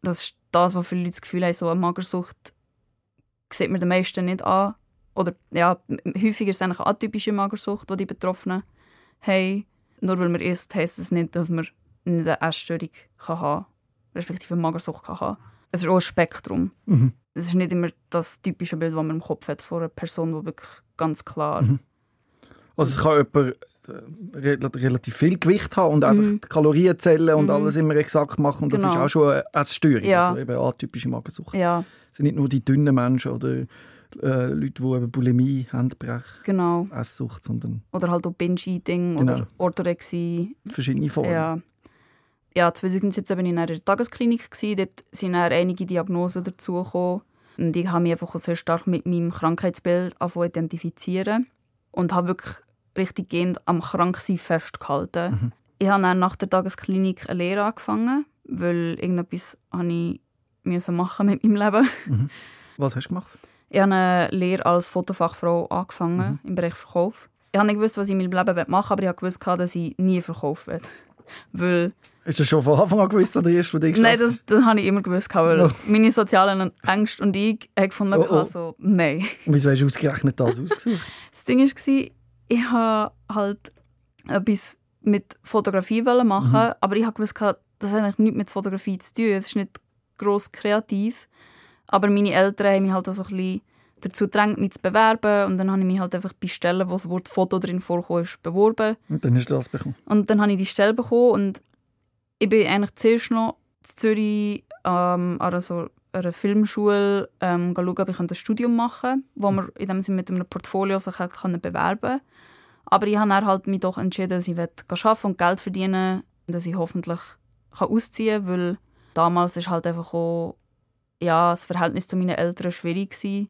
Speaker 4: das ist das, was viele Leute das Gefühl haben, so eine Magersucht sieht man den meisten nicht an. Oder ja, häufiger ist es eigentlich eine atypische Magersucht, die die Betroffenen haben. Nur weil man isst, heisst es nicht, dass man nicht eine Essstörung kann haben respektive eine Magersucht kann haben. Es ist auch ein Spektrum.
Speaker 3: Mhm.
Speaker 4: Es ist nicht immer das typische Bild, das man im Kopf hat von einer Person, die wirklich ganz klar...
Speaker 3: Mhm. Also es kann jemand äh, re- relativ viel Gewicht haben und einfach die Kalorien zählen und alles immer exakt machen. Und das
Speaker 4: Mhm. Genau.
Speaker 3: ist auch schon eine Essstörung,
Speaker 4: Ja.
Speaker 3: also eben atypische Magersucht.
Speaker 4: Ja,
Speaker 3: sind nicht nur die dünnen Menschen oder äh, Leute, die eben Bulimie haben, Brech,
Speaker 4: genau.
Speaker 3: Esssucht, sondern
Speaker 4: Oder halt auch Binge-Eating
Speaker 3: Genau.
Speaker 4: oder Orthorexie.
Speaker 3: verschiedene Formen.
Speaker 4: Ja. ja, 2017 war ich in der Tagesklinik. Dort sind dann einige Diagnosen dazugekommen. Und ich habe mich einfach auch sehr stark mit meinem Krankheitsbild identifizieren. Und habe wirklich richtig gehend am Kranksein festgehalten. Ich habe dann nach der Tagesklinik eine Lehre angefangen, weil irgendetwas habe ich müssen machen mit meinem Leben.
Speaker 3: Was hast du gemacht?
Speaker 4: Ich habe eine Lehre als Fotofachfrau angefangen im Bereich Verkauf. Ich habe nicht gewusst, was ich in meinem Leben machen aber ich habe gewusst, dass ich nie verkaufen will. Weil,
Speaker 3: Hast du das schon von Anfang an gewusst, oder erst von dir
Speaker 4: nein, das, das habe ich immer gewusst, weil
Speaker 3: Oh.
Speaker 4: meine sozialen Ängste und ich haben gefunden,
Speaker 3: Oh, oh.
Speaker 4: so, nein.
Speaker 3: Und wieso hast du ausgerechnet das ausgesucht?
Speaker 4: Das Ding war, ich habe halt etwas mit Fotografie wollen machen, aber ich habe gewusst, das hat eigentlich nichts mit Fotografie zu tun. Es ist nicht gross kreativ. Aber meine Eltern haben mich halt auch so ein bisschen dazu gedrängt, mich zu bewerben. Und dann habe ich mich halt einfach bei Stellen, wo das Wort Foto drin vorkam, ist, beworben.
Speaker 3: Und dann hast du das bekommen.
Speaker 4: Und dann habe ich die Stelle bekommen und ich bin eigentlich zuerst noch in Zürich ähm, an einer, so einer Filmschule ähm, schauen, ob ich ein Studium machen kann, wo man in dem Sinne mit einem Portfolio sich halt kann bewerben kann. Aber ich habe dann halt mich doch entschieden, dass ich arbeiten und Geld verdienen und dass ich hoffentlich kann ausziehen kann, weil damals ist halt einfach auch ja, das Verhältnis zu meinen Eltern schwierig gewesen.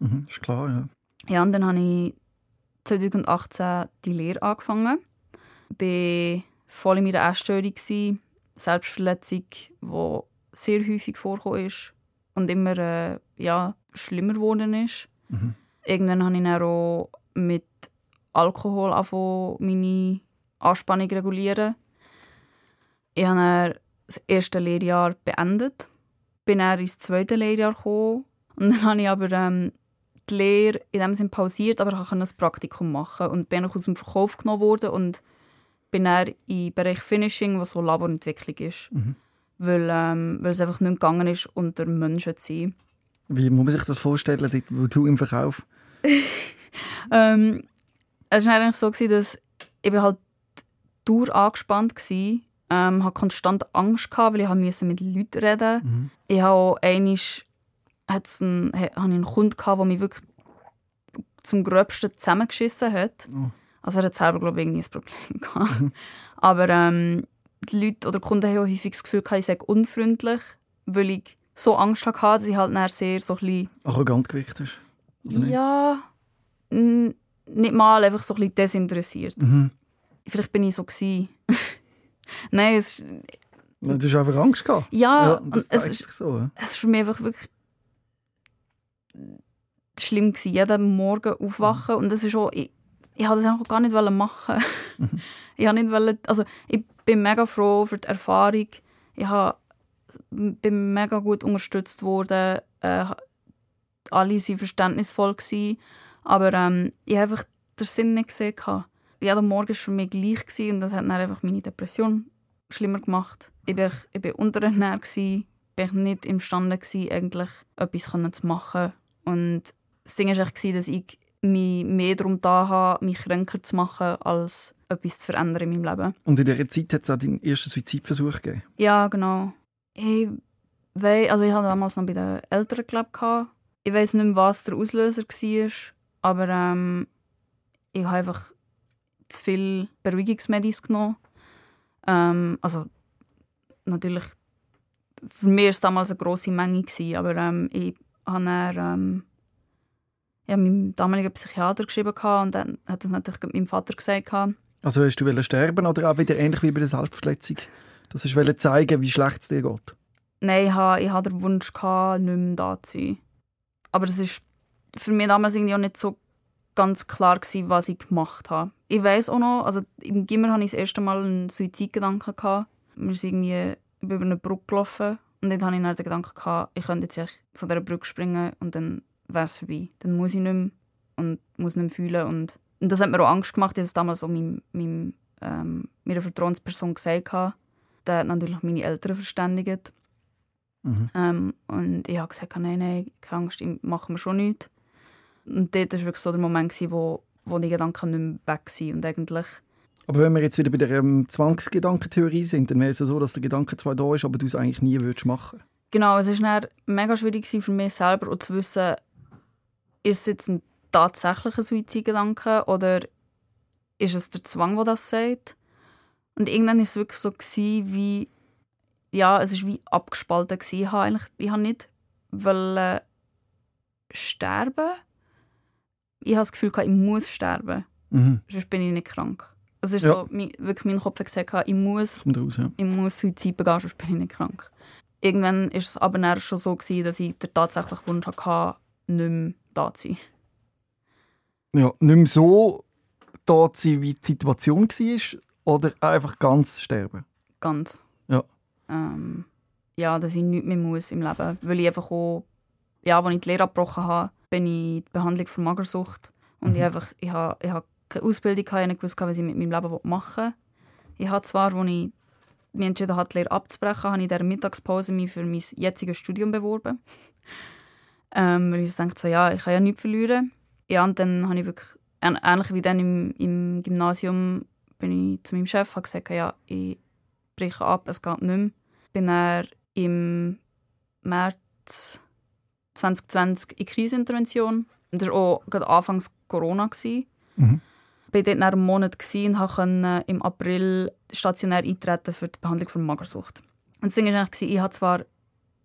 Speaker 3: Mhm, ist klar, ja.
Speaker 4: Ja, und dann habe ich 2018 die Lehre angefangen. Ich war voll in meiner Essstörung. gewesen. Selbstverletzung, die sehr häufig vorgekommen ist und immer äh, ja, schlimmer geworden ist.
Speaker 3: Mhm.
Speaker 4: Irgendwann habe ich dann auch mit Alkohol angefangen, meine Anspannung zu regulieren. Ich habe das erste Lehrjahr beendet, bin dann ins zweite Lehrjahr gekommen und dann habe ich aber ähm, die Lehre in dem Sinne pausiert, aber ich konnte ein Praktikum machen und bin auch aus dem Verkauf genommen worden und bin dann im Bereich Finishing, was so Laborentwicklung ist. Weil, ähm, weil es einfach nicht gegangen ist, unter Menschen zu sein.
Speaker 3: Wie muss man sich das vorstellen, wo du im Verkauf?
Speaker 4: Ähm, es war eigentlich so, gewesen, dass ich halt durch angespannt war. Ähm, hatte konstant Angst, gehabt, weil ich musste mit Leuten reden
Speaker 3: Mhm.
Speaker 4: Ich habe auch einmal hat's einen, ha- habe ich einen Kunden, gehabt, der mich wirklich zum Gröbsten zusammengeschissen hat.
Speaker 3: Oh.
Speaker 4: Also er hat selber, glaube ich, irgendwie ein Problem gehabt. Aber ähm, die Leute oder die Kunden haben auch häufig das Gefühl, gehabt, ich sei unfreundlich, weil ich so Angst hatte, dass ich halt dann sehr so ein bisschen
Speaker 3: Arrogant gewirkt hast.
Speaker 4: Ja, nicht mal einfach so ein bisschen desinteressiert.
Speaker 3: Mhm.
Speaker 4: Vielleicht bin ich so gewesen. Nein, es ist,
Speaker 3: Du hast einfach Angst gehabt.
Speaker 4: ja,
Speaker 3: ja
Speaker 4: und
Speaker 3: das
Speaker 4: es ist,
Speaker 3: so. Ja.
Speaker 4: es ist für mich einfach wirklich schlimm gewesen, jeden Morgen aufwachen und das ist auch, ich, ich wollte das einfach gar nicht machen. ich habe nicht wollen, also ich bin mega froh für die Erfahrung. Ich habe, bin mega gut unterstützt worden. Äh, alle waren verständnisvoll gewesen, aber ähm, ich habe einfach den Sinn nicht gesehen. gehabt. Jeder Morgen war für mich gleich gewesen, und das hat dann einfach meine Depression schlimmer gemacht. Ich war, ich war unterernährt, gewesen, bin ich nicht imstande gewesen, eigentlich etwas zu machen. Und das Ding war echt, dass ich mich mehr darum da habe, mich kränker zu machen, als etwas zu verändern in meinem Leben.
Speaker 3: Und in dieser Zeit hat es auch deinen ersten Suizidversuch gegeben.
Speaker 4: Ja, genau. Ich wei, also ich hatte damals noch bei den Eltern gelebt. Ich weiß nicht mehr, was der Auslöser war, aber ähm, ich habe einfach zu viel Beruhigungsmedis genommen. Ähm, also natürlich, für mich war es damals eine grosse Menge, gewesen, aber ähm, ich habe dann, ähm, ja, meinem damaligen Psychiater geschrieben und dann hat das natürlich meinem Vater gesagt.
Speaker 3: Also hast du sterben oder auch wieder ähnlich wie bei der Selbstverletzung? Das ist zeigen, wie schlecht es dir geht?
Speaker 4: Nein, ich hatte, hatte den Wunsch, gehabt, nicht mehr da zu sein. Aber es war für mich damals irgendwie auch nicht so ganz klar, gewesen, was ich gemacht habe. Ich weiß auch noch, also im Gimmer hatte ich das erste Mal einen Suizidgedanken. Gehabt. Wir sind irgendwie über eine Brücke gelaufen und dann hatte ich dann den Gedanken, gehabt, ich könnte jetzt von dieser Brücke springen und dann wäre es vorbei. Dann muss ich nicht mehr und muss nicht mehr fühlen. Und, und das hat mir auch Angst gemacht, ich habe es damals auch meinem, meinem, ähm, meiner Vertrauensperson gesagt. Habe. Der hat natürlich meine Eltern verständigt. Mhm. Ähm, und ich habe gesagt, nein, nein, keine Angst, machen wir schon nichts. Und dort war wirklich so der Moment, wo, wo die Gedanken nicht mehr weg sind. Und eigentlich
Speaker 3: aber wenn wir jetzt wieder bei der ähm, Zwangsgedankentheorie sind, dann wäre es ja so, dass der Gedanke zwar da ist, aber du es eigentlich nie würdest machen
Speaker 4: Genau, es war mega schwierig für mich selber auch zu wissen, ist es jetzt ein tatsächlicher Suizidgedanke oder ist es der Zwang, der das sagt? Und irgendwann war es wirklich so, wie ja, es war wie abgespalten. Eigentlich, ich habe nicht wollen sterben. Ich habe das Gefühl, ich muss sterben. Mhm. Sonst bin ich nicht krank. Es ist ja. so, mein, wirklich mein Kopf hat gesagt, ich muss,
Speaker 3: raus, ja.
Speaker 4: ich muss Suizid begehen, sonst bin ich nicht krank. Irgendwann war es aber schon so, gewesen, dass ich den tatsächlichen Wunsch hatte, nicht mehr da zu sein.
Speaker 3: Ja, nicht mehr so da zu sein, wie die Situation war, oder einfach ganz sterben?
Speaker 4: Ganz.
Speaker 3: Ja
Speaker 4: ähm, ja, dass ich nichts mehr muss im Leben. Weil ich einfach auch, ja, als ich die Lehre abgebrochen habe, bin ich in die Behandlung für Magersucht. Und mhm. ich, einfach, ich, habe, ich habe keine Ausbildung, ich habe nicht gewusst, was ich mit meinem Leben machen will. Ich habe zwar, als ich mich entschieden habe, die Lehre abzubrechen, habe ich in dieser Mittagspause mich für mein jetziges Studium beworben. ähm, weil ich dachte, so, ja, ich kann ja nichts verlieren. Ja, und dann habe ich wirklich, ähnlich wie dann im, im Gymnasium, bin ich zu meinem Chef und gesagt, ja, ich breche ab, es geht nicht mehr. Bin dann im März 2020 in Krisenintervention. Das war auch gerade anfangs Corona. Mhm. Ich war dort einen Monat und konnte im April stationär eintreten für die Behandlung von Magersucht. Und das Ding war eigentlich, ich habe zwar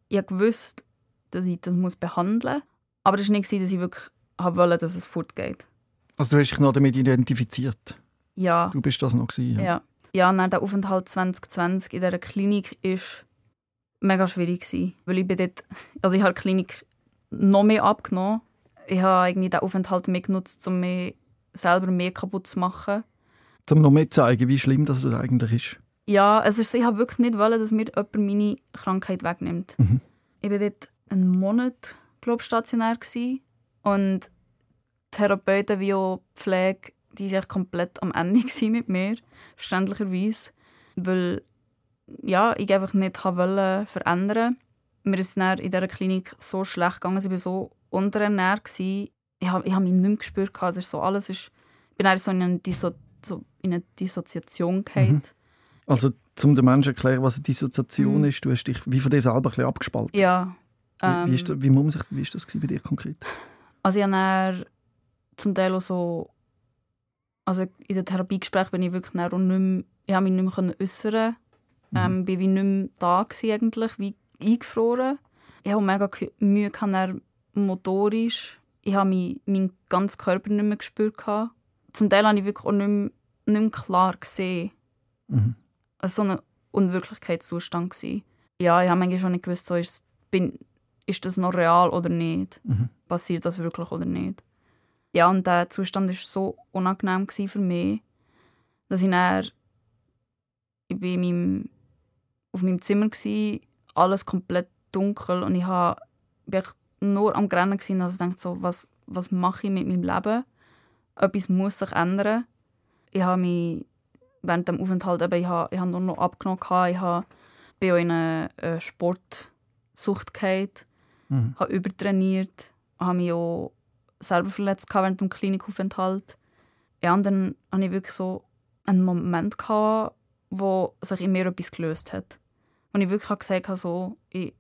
Speaker 4: ich gewusst, dass ich das muss behandeln muss, aber es war nicht, dass ich wirklich wollte, dass es fortgeht.
Speaker 3: Also du hast dich noch damit identifiziert?
Speaker 4: Ja.
Speaker 3: Du bist das noch gewesen,
Speaker 4: ja. ja ja, dann der Aufenthalt 2020 in dieser Klinik ist mega schwierig gewesen, weil ich bin dort, also ich habe die Klinik noch mehr abgenommen. Ich habe irgendwie den Aufenthalt mehr genutzt, um mich selber mehr kaputt zu machen.
Speaker 3: Um noch mehr zu zeigen, wie schlimm das eigentlich ist.
Speaker 4: Ja, es ist, ich habe wirklich nicht wollen, dass mir jemand meine Krankheit wegnimmt. Mhm. Ich war dort einen Monat glaub, stationär gewesen. und Therapeuten wie auch Pflege die waren komplett am Ende mit mir, verständlicherweise, weil ja, ich einfach nicht wollte verändern. Mir ist es in dieser Klinik so schlecht gegangen, ich war so unterernährt. Ich habe, ich habe mich nicht mehr gespürt. Also so alles ist, ich bin so in eine, Disso, so in eine Dissoziation gefallen. Mhm.
Speaker 3: Also, um den Menschen zu erklären, was eine Dissoziation mhm. ist, du hast dich wie von dir selber ein bisschen abgespalten.
Speaker 4: Ja.
Speaker 3: Ähm, wie, wie, ist das, wie, muss sich, wie ist das bei dir konkret?
Speaker 4: Also ich habe zum Teil auch so also in den Therapiegesprächen bin ich wirklich nicht mehr, ich habe mich nicht mehr äußern mhm. ähm, bin wie nicht mehr da gewesen, eigentlich, wie eingefroren. Ich habe mega Mühe gehabt, motorisch. Ich habe meinen ganzen Körper nicht mehr gespürt. Zum Teil habe ich wirklich auch nicht mehr, nicht mehr klar gesehen. Mhm. Also so ein Unwirklichkeitszustand. Gewesen. Ja, ich habe manchmal schon nicht gewusst, so ist, bin, ist das noch real oder nicht? Mhm. Passiert das wirklich oder nicht? ja, und der Zustand war so unangenehm für mich, dass ich dann ich bin meinem, auf meinem Zimmer war, alles komplett dunkel und ich war nur am Grennen also ich dachte so, was, was mache ich mit meinem Leben? Etwas muss sich ändern. Ich habe mich während dem Aufenthalt eben, ich habe, ich habe nur noch abgenommen, ich habe, bin in eine äh, Sportsucht gefallen, mhm. habe übertrainiert, habe mich auch selber verletzt während dem Klinikaufenthalt. Ja, und dann hatte ich wirklich so einen Moment, gehabt, wo sich in mir etwas gelöst hat. Und ich wirklich gesagt habe, so, ich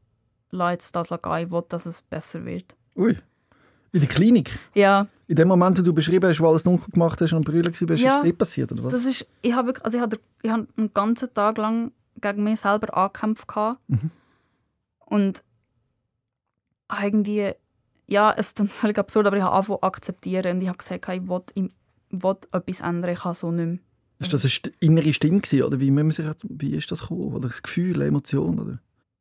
Speaker 4: lasse jetzt das gehen, ich will, dass es besser wird.
Speaker 3: Ui, in der Klinik?
Speaker 4: Ja,
Speaker 3: In dem Moment, wo du beschrieben hast, wo alles dunkel gemacht hast und Brüllen warst, ist
Speaker 4: Ja.
Speaker 3: das nicht passiert, oder was?
Speaker 4: Das ist, ich habe wirklich, also ich habe, ich habe einen ganzen Tag lang gegen mich selber angekämpft.
Speaker 3: Mhm.
Speaker 4: und irgendwie, ja, es ist dann völlig absurd, aber ich habe angefangen akzeptieren und ich habe gesagt, ich will, ich will etwas ändern, ich kann so nicht mehr.
Speaker 3: Ist das eine innere Stimme gewesen, oder wie, man sich, wie ist das gekommen? Oder das Gefühl, eine Emotion? Oder?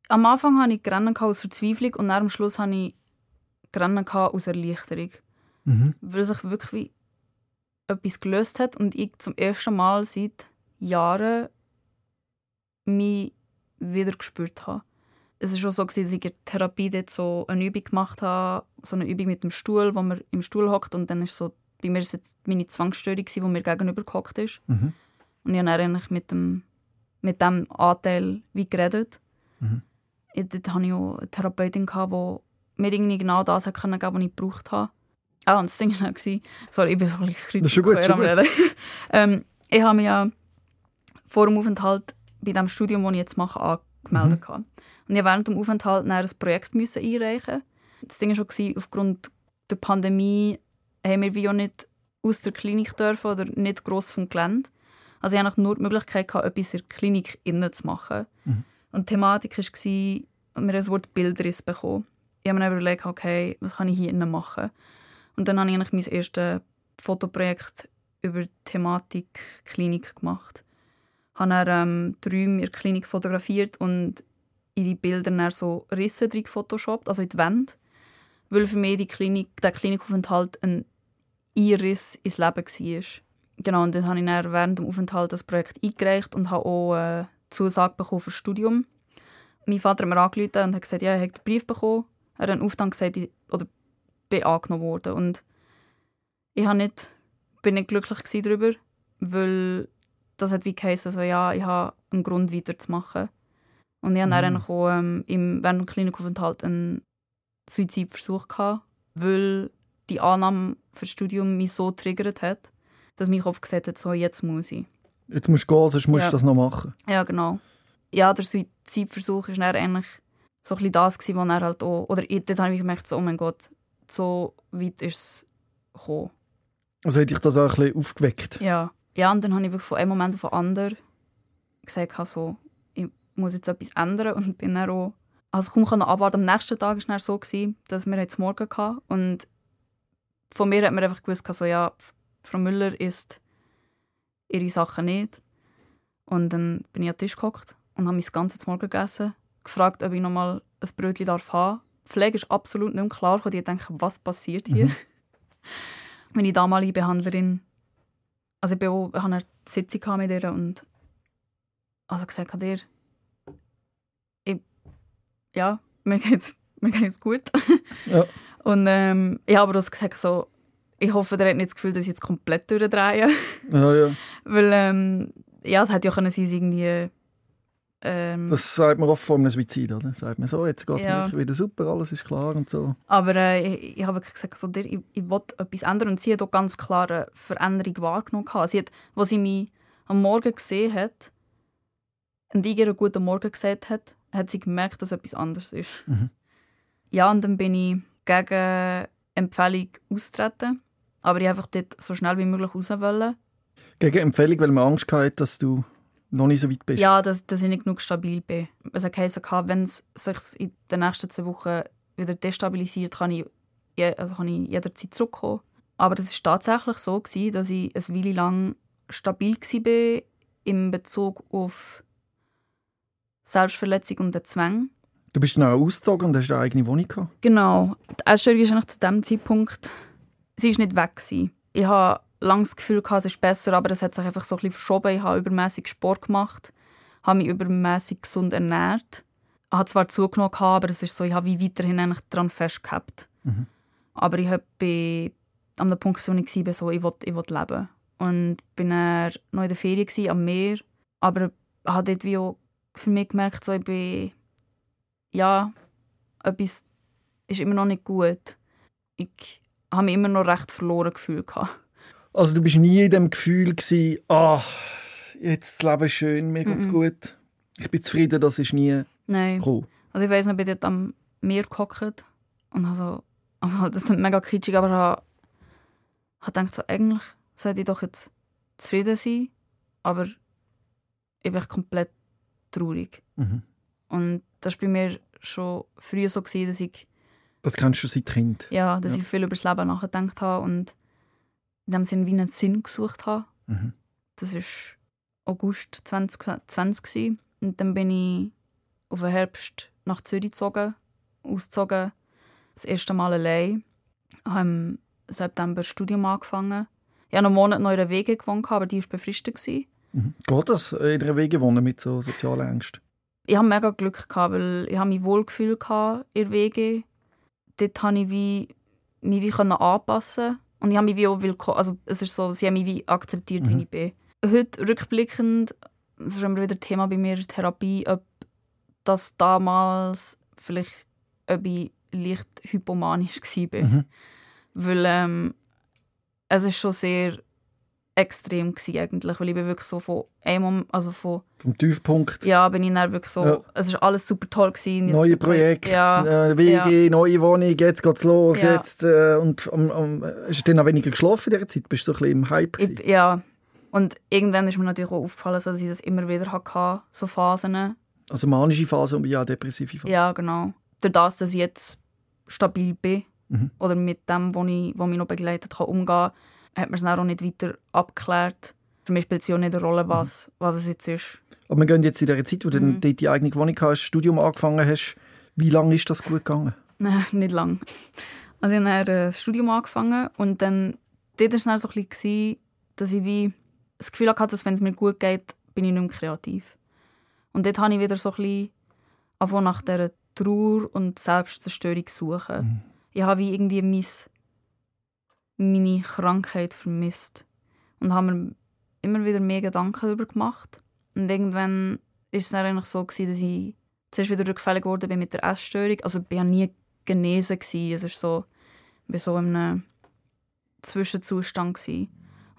Speaker 4: Am Anfang hatte ich Grennen aus Verzweiflung und dann am Schluss hatte ich Grennen aus Erleichterung.
Speaker 3: Mhm.
Speaker 4: weil sich wirklich wie etwas gelöst hat und ich zum ersten Mal seit Jahren mich wieder gespürt habe. Es war schon so, gewesen, dass ich in der Therapie dort so eine Übung gemacht habe, so eine Übung mit dem Stuhl, wo man im Stuhl hockt und dann ist so, bei mir ist jetzt meine Zwangsstörung, wo mir gegenüber gehockt ist.
Speaker 3: Mhm.
Speaker 4: Und ich habe dann eigentlich mit dem, mit dem Anteil wie geredet.
Speaker 3: Mhm.
Speaker 4: Ich, dort hatte ich auch eine Therapeutin, gehabt, die mir irgendwie genau das hat können geben was ich gebraucht habe. Ah, und das Ding war dann, sorry, ich bin so ein bisschen
Speaker 3: schon gut,
Speaker 4: am
Speaker 3: gut.
Speaker 4: Reden. ähm, ich habe mich ja vor dem Aufenthalt bei dem Studium, das ich jetzt mache, angemeldet. gehabt. Und ich während dem Aufenthalt ein Projekt müssen einreichen. Das Ding war schon, aufgrund der Pandemie haben wir wie auch nicht aus der Klinik dürfen oder nicht gross vom Gelände. Also ich hatte nur die Möglichkeit, gehabt, etwas in der Klinik innen zu machen.
Speaker 3: Mhm.
Speaker 4: Und die Thematik war, wir haben das Wort Bildriss bekommen. Ich habe mir dann überlegt, okay, was kann ich hier innen machen? Und dann habe ich eigentlich mein erstes Fotoprojekt über die Thematik Klinik gemacht. Ich habe dann ähm, die Räume in der Klinik fotografiert und in die Bilder dann so Risse drin gefotoshoppt, also in die Wände. Weil für mich die Klinik, der Klinikaufenthalt ein Einriss ins Leben war. Genau, und dann habe ich dann während dem Aufenthalt das Projekt eingereicht und habe auch äh, Zusage bekommen für das Studium. Mein Vater hat mir angerufen und hat gesagt, ja, er hat den Brief bekommen. Er hat dann Auftrag gesagt, ich, oder bin angenommen worden. Und ich habe nicht, bin nicht glücklich darüber, weil das hat wie geheißen, also, ja, ich habe einen Grund weiterzumachen. Und ich dann
Speaker 3: Mhm.
Speaker 4: eigentlich auch, ähm, im, während dem Klinikaufenthalt einen Suizidversuch gehabt, weil die Annahme für das Studium mich so triggert hat, dass mein Kopf gesagt hat, so, jetzt muss ich.
Speaker 3: Jetzt musst du gehen, sonst musst
Speaker 4: Ja.
Speaker 3: du das noch machen.
Speaker 4: Ja, genau. Ja, der Suizidversuch war dann eigentlich so ein bisschen das, gewesen, wo er halt auch, oder ich, dort habe ich gemerkt, so, oh mein Gott, so weit ist es gekommen.
Speaker 3: Also hat dich das auch ein bisschen aufgeweckt.
Speaker 4: Ja. Ja, und dann habe ich wirklich von einem Moment auf den anderen gesagt, so, ich muss jetzt etwas ändern und bin dann auch, also kaum kann abwarten, am nächsten Tag war es so, gewesen, dass wir jetzt morgen hatten und von mir hat man einfach gewusst, so, ja, Frau Müller isst ihre Sachen nicht. Und dann bin ich an den Tisch gehockt und habe mein ganzes Morgen gegessen, gefragt, ob ich noch mal ein Brötchen darf haben. Die Pflege ist absolut nicht klar. gekommen. Die denken, was passiert hier?
Speaker 3: Mhm.
Speaker 4: Meine damalige Behandlerin, also ich bin auch, ich hatte eine Sitzung mit ihr und also gesagt hat ihr, ich, ja, mir geht's, mir geht's gut.
Speaker 3: Ja.
Speaker 4: Und ähm, ich habe aber auch gesagt, so, ich hoffe, der hat nicht das Gefühl, dass ich jetzt komplett durchdrehe.
Speaker 3: Ja, ja.
Speaker 4: Weil, ähm, ja, es hätte ja können sein, irgendwie. Ähm,
Speaker 3: Das sagt man oft vor einem Suizid, oder? Sagt man so, jetzt geht es
Speaker 4: Ja.
Speaker 3: mir wieder super, alles ist klar und so.
Speaker 4: aber äh, ich, ich habe wirklich gesagt, so, dir, ich, ich will etwas ändern. Und sie hat auch ganz klar eine Veränderung wahrgenommen. Sie hat, als sie mich am Morgen gesehen hat und ich ihr einen guten Morgen gesagt hat, hat sie gemerkt, dass etwas anderes ist.
Speaker 3: Mhm.
Speaker 4: Ja, und dann bin ich gegen Empfehlung austreten. Aber ich einfach dort so schnell wie möglich raus wollen.
Speaker 3: Gegen Empfehlung, weil man Angst hatte, dass du noch nicht so weit bist.
Speaker 4: Ja, dass, dass ich nicht genug stabil bin. Es hat geheißen, wenn es sich in den nächsten zwei Wochen wieder destabilisiert, kann ich, also kann ich jederzeit zurückkommen. Aber das war tatsächlich so, gewesen, dass ich eine Weile lang stabil war in Bezug auf Selbstverletzung und Zwang.
Speaker 3: Du bist dann auch ausgezogen und hast eine eigene Wohnung gehabt.
Speaker 4: Genau. Die Essstörung ist eigentlich zu dem Zeitpunkt, sie ist nicht weg gewesen. Ich habe lange das Gefühl gehabt, es ist besser, aber es hat sich einfach so ein bisschen verschoben. Ich habe übermäßig Sport gemacht, habe mich übermäßig gesund ernährt. Ich habe zwar zugenommen, gehabt, aber es ist so, ich habe wie weiterhin eigentlich daran festgehabt.
Speaker 3: Mhm.
Speaker 4: Aber ich habe an dem Punkt, wo ich war, so, ich will, ich will leben. Und bin dann noch in der Ferien gewesen, am Meer. Aber ich habe dort wie auch für mich gemerkt, so, ich bin, ja, etwas ist immer noch nicht gut. Ich habe mich immer noch recht verloren gefühlt. gehabt.
Speaker 3: Also du bist nie in dem Gefühl gewesen, ah, jetzt das Leben schön, mir geht's
Speaker 4: Mhm.
Speaker 3: gut. Ich bin zufrieden, das ist nie
Speaker 4: Nein.
Speaker 3: gekommen.
Speaker 4: Also ich weiss noch, ich bin dort am Meer gehockt und habe so, also das ist mega kitschig, aber ich habe habe gedacht, so, eigentlich sollte ich doch jetzt zufrieden sein, aber ich bin komplett traurig.
Speaker 3: Mhm.
Speaker 4: Und das war bei mir schon früher so, gewesen, dass ich,
Speaker 3: Das kennst du seit Kind.
Speaker 4: ja, dass
Speaker 3: Ja.
Speaker 4: ich viel über das Leben nachgedacht habe und in dem Sinne wie einen Sinn gesucht habe.
Speaker 3: Mhm.
Speaker 4: Das war August 2020. gewesen. Und dann bin ich auf den Herbst nach Zürich gezogen, ausgezogen. Das erste Mal allein. Ich habe im September das Studium angefangen. Ich habe noch einen Monat noch in einer Wege gewohnt, aber die war befristet. gewesen.
Speaker 3: Geht das in einer Wege wohnen mit so sozialen Ängsten?
Speaker 4: Ich hatte mega Glück, gehabt, weil ich habe mich wohlgefühlt gehabt in der WG. Dort konnte ich wie, mich wie können anpassen Und ich habe mich wie auch willkommen. Also es ist so, sie haben mich wie akzeptiert,
Speaker 3: Mhm.
Speaker 4: wie ich bin. Heute rückblickend, das ist immer wieder Thema bei mir, Therapie, ob das damals vielleicht ob ich leicht hypomanisch war.
Speaker 3: Mhm.
Speaker 4: Weil ähm, es ist schon sehr extrem gewesen, eigentlich, weil ich bin wirklich so von einem, also von
Speaker 3: Vom Tiefpunkt,
Speaker 4: ja, bin ich dann wirklich so,
Speaker 3: Ja.
Speaker 4: es ist alles super toll gewesen.
Speaker 3: Neue Projekte,
Speaker 4: Ja,
Speaker 3: äh, WG, neue Wohnung, jetzt geht's los.
Speaker 4: Ja.
Speaker 3: Jetzt, äh, und am, am, hast du dann auch weniger geschlafen in dieser Zeit? Bist du so ein bisschen im Hype? gewesen?
Speaker 4: ich, ja. Und irgendwann ist mir natürlich auch aufgefallen, so, dass ich das immer wieder hatte, so Phasen.
Speaker 3: Also manische Phase und ja, depressive Phase.
Speaker 4: Ja, genau. Durch das, dass ich jetzt stabil bin
Speaker 3: Mhm.
Speaker 4: oder mit dem, was ich, was mich noch begleitet, kann umgehen kann, hat man es auch nicht weiter abgeklärt. Für mich spielt es ja auch nicht eine Rolle, was, was es jetzt ist.
Speaker 3: Aber wir gehen jetzt in dieser Zeit, wo du
Speaker 4: Mhm.
Speaker 3: dort die eigene Wohnung hast, Studium angefangen hast. Wie lange ist das gut gegangen?
Speaker 4: Nein, nicht lang. Also ich habe äh, das Studium angefangen und dann dort war es dann so ein bisschen, dass ich wie das Gefühl hatte, dass wenn es mir gut geht, bin ich nicht mehr kreativ. Und dort habe ich wieder so ein bisschen angefangen nach dieser Trauer und Selbstzerstörung zu suchen. Ich habe wie irgendwie mein, meine Krankheit vermisst und habe mir immer wieder mehr Gedanken darüber gemacht. Und irgendwann war es dann eigentlich so, gewesen, dass ich zuerst wieder rückfällig geworden bin mit der Essstörung. Also ich war nie genesen. Gewesen. Es ist so, ich war so in einem Zwischenzustand. Gewesen.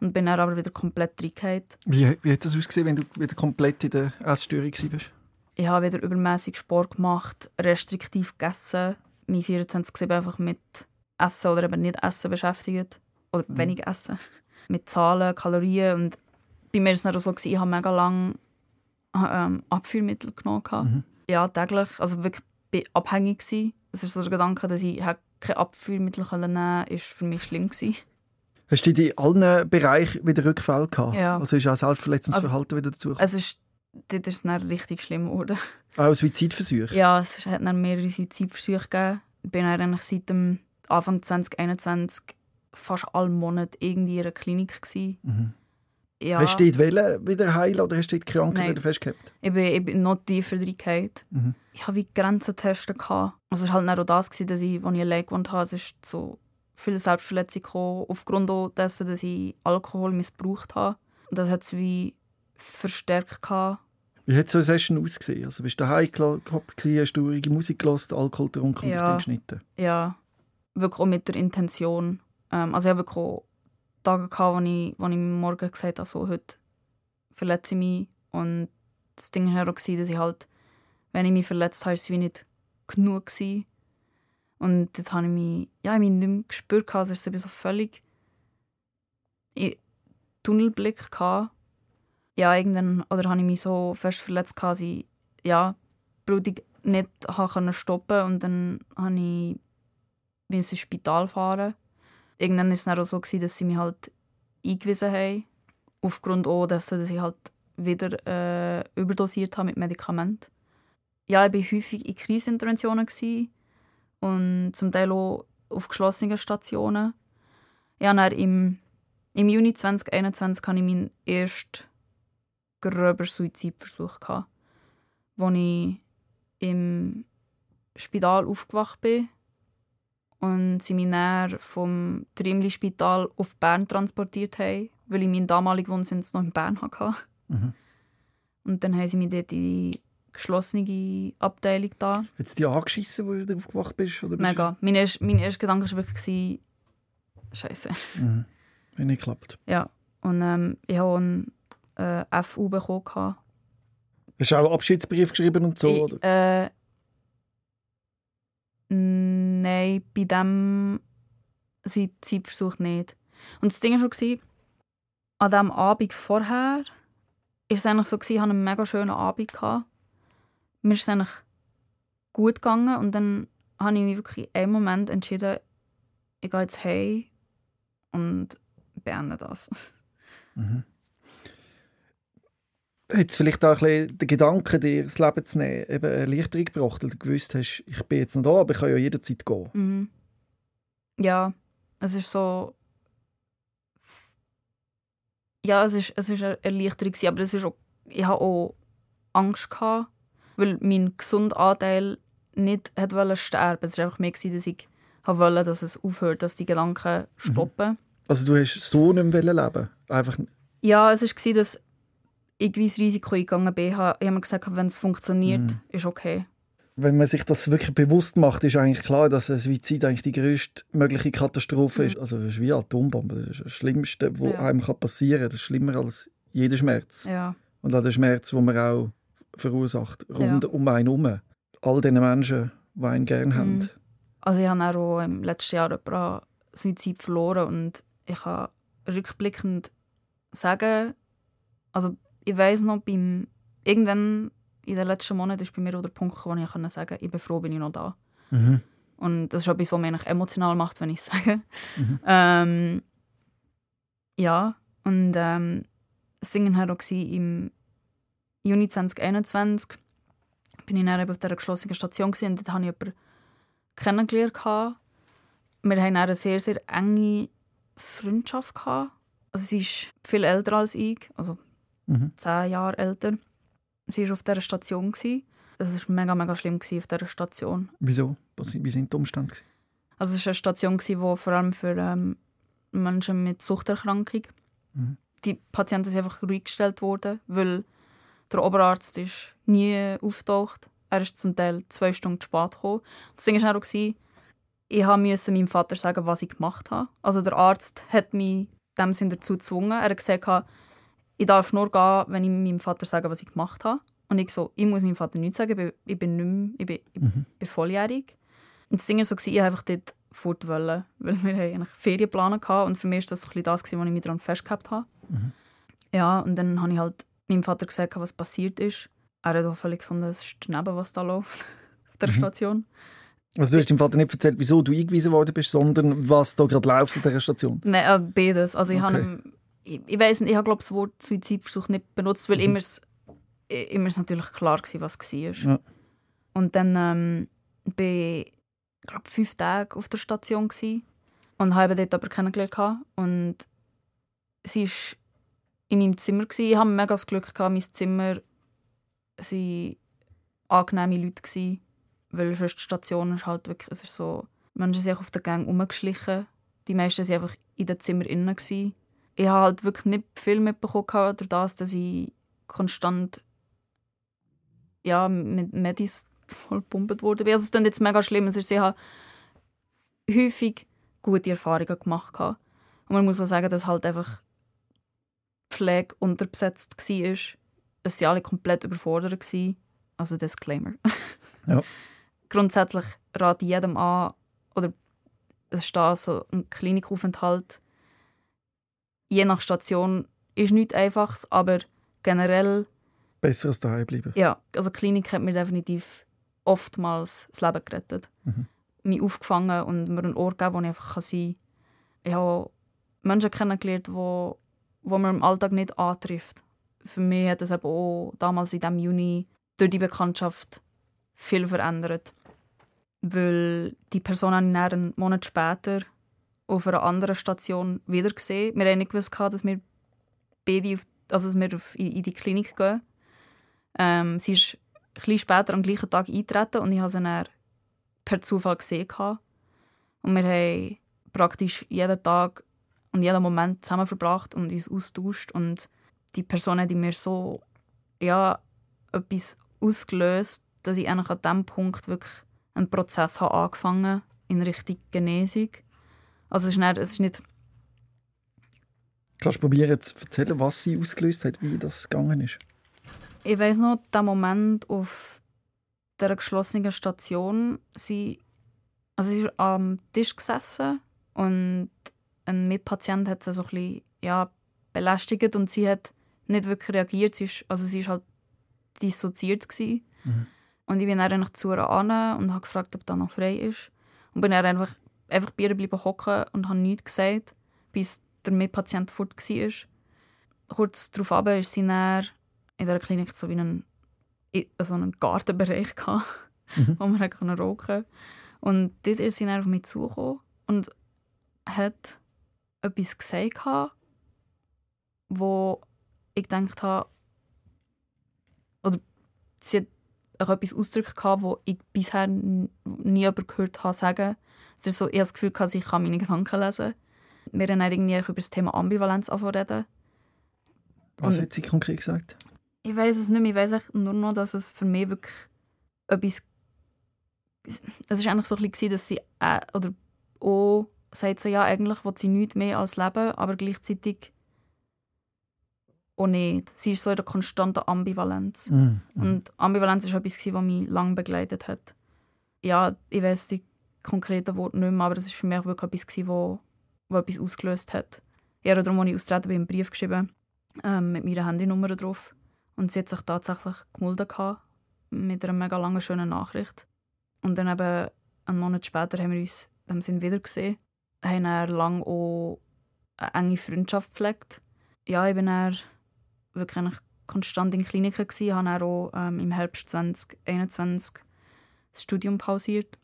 Speaker 4: Und bin dann aber wieder komplett reingefallen.
Speaker 3: Wie, wie hat das ausgesehen, wenn du wieder komplett in der Essstörung warst?
Speaker 4: Ich habe wieder übermäßig Sport gemacht, restriktiv gegessen, mich 24-7 einfach mit Essen oder eben nicht Essen beschäftigt. Oder wenig Essen. Mit Zahlen, Kalorien. Und bei mir war es auch so, gewesen, ich habe mega lange ähm, Abführmittel genommen.
Speaker 3: Mhm.
Speaker 4: Ja, täglich. Also wirklich bin abhängig gewesen. Es ist so der Gedanke, dass ich keine Abführmittel nehmen konnte, ist für mich schlimm gewesen.
Speaker 3: Hast du in allen Bereichen wieder Rückfälle gehabt?
Speaker 4: Ja.
Speaker 3: Also ist auch selbstverletzendes Verhalten wieder dazu gekommen?
Speaker 4: Es ist, dort ist es dann richtig schlimm geworden.
Speaker 3: Auch Suizidversuche?
Speaker 4: Ja, es hat dann mehrere Suizidversuche gegeben. Ich bin dann eigentlich seit dem Anfang 2021 fast alle Monate irgendwie in einer Klinik. Gewesen.
Speaker 3: Mhm.
Speaker 4: Ja,
Speaker 3: Hast du dort wollen wieder heilen oder hast du die Krankheit
Speaker 4: Nein.
Speaker 3: wieder festgehabt?
Speaker 4: ich, bin, ich bin noch tiefer reingehauen.
Speaker 3: Mhm.
Speaker 4: Ich habe wie Grenzen testen. Also es war halt auch das, gewesen, dass ich, als ich allein gewohnt habe, es ist zu viel Selbstverletzung gekommen, aufgrund dessen, dass ich Alkohol missbraucht habe. Und das hat es wie verstärkt. Gehabt.
Speaker 3: Wie hat so eine Session ausgesehen? Also bist du daheim gehockt, hast du ruhige Musik gehört, Alkohol getrunken und
Speaker 4: Ja.
Speaker 3: dich dann geschnitten?
Speaker 4: ja, wirklich auch mit der Intention. Ähm, also ich habe wirklich auch Tage gehabt, wo ich, wo ich Morgen gesagt habe, so, heute verletze ich mich. Und das Ding war auch, dass ich halt, wenn ich mich verletzt habe, war wie nicht genug. Gewesen. Und jetzt habe ich mich, ja, ich mich nicht mehr gespürt. Also es ist so völlig Tunnelblick. Gehabt. Ja, irgendwann, oder habe ich mich so fest verletzt, dass ich, ja, Blutung nicht stoppen und dann habe ich ins Spital fahren. Irgendwann war es dann auch so, gewesen, dass sie mich halt eingewiesen haben. Aufgrund auch dessen, dass ich halt wieder äh, überdosiert habe mit Medikamenten. Ja, ich war häufig in Kriseninterventionen gewesen und zum Teil auch auf geschlossenen Stationen. Ja, dann im, im Juni 2021 hatte ich meinen ersten groben Suizidversuch. Wo ich im Spital aufgewacht bin und sie mich dann vom Trimli-Spital auf Bern transportiert haben, weil ich meinen damaligen Wohnsitz noch in Bern hatte.
Speaker 3: Mhm.
Speaker 4: Und dann haben sie mich dort in die geschlossene Abteilung da.
Speaker 3: Hat es dich angeschissen, wo du aufgewacht bist? Oder bist
Speaker 4: Mega. Mein erster, mein erster Gedanke war wirklich, Scheiße.
Speaker 3: Mhm. Hat nicht geklappt.
Speaker 4: Ja. Und ähm, ich habe einen äh, FU bekommen.
Speaker 3: Hast du auch einen Abschiedsbrief geschrieben und so?
Speaker 4: Ich,
Speaker 3: oder?
Speaker 4: äh, nein, bei diesem Suizidversuch nicht. Und das Ding war schon, an diesem Abend vorher war es eigentlich so, ich hatte einen mega schönen Abend. Gehabt. Mir ist es eigentlich gut gegangen und dann habe ich mich wirklich einen Moment entschieden, ich gehe jetzt heim und beende das.
Speaker 3: Mhm. Hat es vielleicht auch ein bisschen den Gedanken, dir das Leben zu nehmen, eben eine Erleichterung gebracht, weil du gewusst hast, ich bin jetzt noch da, aber ich kann ja jederzeit gehen?
Speaker 4: Mhm. Ja, es ist so... Ja, es ist, es ist eine Erleichterung, aber es ist auch, ich hatte auch Angst, gehabt, weil mein gesunder Anteil nicht hat wollte sterben. Es war einfach mehr, dass ich wollte, dass es aufhört, dass die Gedanken mhm. stoppen.
Speaker 3: Also du hast so nicht mehr leben Einfach...
Speaker 4: Ja, es war, dass ich ein Risiko eingegangen bin. Ich habe mir gesagt, wenn es funktioniert, mhm. ist okay.
Speaker 3: Wenn man sich das wirklich bewusst macht, ist eigentlich klar, dass ein Suizid eigentlich die größte mögliche Katastrophe mhm. ist. Also es ist wie eine Atombombe. Das ist das Schlimmste, was ja. einem passieren kann. Das ist schlimmer als jeder Schmerz.
Speaker 4: Ja.
Speaker 3: Und auch der Schmerz, den man auch verursacht, rund ja. um einen herum. All diese Menschen, die einen gerne mhm. haben.
Speaker 4: Also ich habe auch im letzten Jahr jemanden Suizid verloren und ich kann rückblickend sagen, also ich weiß noch, beim, irgendwann in den letzten Monaten ist bei mir der Punkt wo ich kann sagen ich bin froh, bin ich noch da. Mhm. Und das ist etwas, was mich emotional macht, wenn ich es sage. Mhm. Ähm, ja, und ähm, Singen war auch im Juni 2021. Bin ich dann auf dieser geschlossenen Station und dort habe ich jemanden kennengelernt. Wir hatten eine sehr, sehr enge Freundschaft. Also sie ist viel älter als ich, also mhm. zehn Jahre älter. Sie war auf dieser Station. Es war mega, mega schlimm auf dieser Station.
Speaker 3: Wieso? Wie sind die Umstände?
Speaker 4: Also es war eine Station, die vor allem für ähm, Menschen mit Suchterkrankung mhm. Die Patienten sind einfach ruhig gestellt worden, weil der Oberarzt ist nie auftaucht. Er ist zum Teil zwei Stunden spät gekommen. Das Ding war auch, ich musste meinem Vater sagen, was ich gemacht habe. Also der Arzt hat mich dem Sinn dazu gezwungen. Er hat gesagt, ich darf nur gehen, wenn ich meinem Vater sage, was ich gemacht habe. Und ich so, ich muss meinem Vater nichts sagen, ich bin, nicht mehr, ich bin, ich mhm. bin volljährig. Und das Ding war so, ich wollte einfach dort fort, wollen, weil wir eigentlich Ferienpläne hatten. Und für mich war das ein das, was ich mich daran festgehabt habe. Mhm. Ja, und dann habe ich halt meinem Vater gesagt, was passiert ist. Er hat auch völlig gefunden, es ist daneben, was da läuft auf der mhm. Station.
Speaker 3: Also du hast deinem Vater nicht erzählt, wieso du eingewiesen worden bist, sondern was da gerade läuft auf dieser Station?
Speaker 4: Nein, äh, beides. Also ich okay. habe ich, ich weiß nicht, ich habe glaube das Wort Suizidversuch nicht benutzt, weil mhm. immer immer ist natürlich klar war, was war. Ja. Und dann ähm, bin ich glaube fünf Tage auf der Station gewesen und habe dort aber kennengelernt und sie war in meinem Zimmer gewesen. Ich hatte mega das Glück gehabt, mein Zimmer waren angenehme Leute gewesen, weil sonst die Station ist halt wirklich, es ist so, Menschen sind auf den Gang rumgeschlichen, die meisten waren einfach in den Zimmer innen gewesen ich habe halt wirklich nicht viel mitbekommen durch das, dass ich konstant ja, mit Medis voll gepumpt wurde. Also es klingt jetzt mega schlimm. Es ist, ich habe häufig gute Erfahrungen gemacht. Und man muss auch sagen, dass halt einfach Pflege unterbesetzt war. Es waren alle komplett überfordert. Also Disclaimer. Ja. Grundsätzlich rate ich jedem an, oder es steht so ein Klinikaufenthalt je nach Station ist nichts Einfaches, aber generell...
Speaker 3: Besser als daheim bleiben.
Speaker 4: Ja, also die Klinik hat mir definitiv oftmals das Leben gerettet. Mhm. Mich aufgefangen und mir einen Ort gegeben, wo ich einfach sein kann. Ich habe Menschen kennengelernt, die wo, wo man im Alltag nicht antrifft. Für mich hat es auch damals in diesem Juni durch die Bekanntschaft viel verändert. Weil die Person habe ich einen Monat später auf einer anderen Station wieder gesehen. Wir haben nicht gewusst, dass wir beide auf, also dass wir in die Klinik gehen. Ähm, sie ist ein später am gleichen Tag eingetreten und ich habe sie dann per Zufall gesehen. Und wir haben praktisch jeden Tag und jeden Moment zusammen verbracht und uns austauscht. Und die Person hat in mir so ja, etwas ausgelöst, dass ich an diesem Punkt wirklich einen Prozess habe angefangen in Richtung Genesung. Also es ist nicht, es ist nicht
Speaker 3: Kannst du probieren zu erzählen, was sie ausgelöst hat, wie das gegangen ist?
Speaker 4: Ich weiß noch, der Moment auf der geschlossenen Station, sie, also sie ist am Tisch gesessen und ein Mitpatient hat sie so ein bisschen, ja, belästigt und sie hat nicht wirklich reagiert. Sie ist, also sie ist halt dissoziiert gewesen.
Speaker 3: Mhm.
Speaker 4: Und ich bin dann eigentlich zu ihr an und habe gefragt, ob da noch frei ist. Und bin dann einfach, einfach bei ihr geblieben hocken und habe nichts gesagt, bis der Mitpatient fort war. Kurz darauf ist sie dann in dieser Klinik so wie einen, so einen Gartenbereich gehabt,
Speaker 3: Mhm.
Speaker 4: wo man rauchen konnte. Und dort ist sie dann auf mich zugekommen und hat etwas gesagt, gehabt, wo ich gedacht habe, oder sie hat auch etwas ausgedrückt, wo ich bisher nie gehört habe sagen. Es ist so, ich habe das Gefühl, gehabt, ich kann meine Gedanken lesen. Wir haben dann irgendwie über das Thema Ambivalenz angefangen.
Speaker 3: Was
Speaker 4: Und-
Speaker 3: hat sie konkret gesagt?
Speaker 4: Ich weiß es nicht mehr. Ich weiß nur noch, dass es für mich wirklich etwas. Es war eigentlich so ein bisschen, dass sie äh, oder auch sagt so, ja, eigentlich will sie nichts mehr als Leben, aber gleichzeitig auch nicht. Sie ist so in der konstanten Ambivalenz.
Speaker 3: Mhm.
Speaker 4: Und Ambivalenz war etwas, was mich lange begleitet hat. Ja, ich weiß die konkreten Worte nicht mehr, aber das war für mich wirklich etwas, gewesen, etwas ausgelöst hat. Habe darum, als ich austreten bin, einen Brief geschrieben ähm, mit meiner Handynummer drauf. Und sie hat sich tatsächlich gemeldet gehabt, mit einer mega langen, schönen Nachricht. Und dann eben einen Monat später haben wir uns dem Sinn wieder gesehen. Haben dann lange auch eine enge Freundschaft gepflegt. Ja, ich bin dann wirklich konstant in Kliniken gsi, habe dann auch ähm, im Herbst 2021 das Studium pausiert.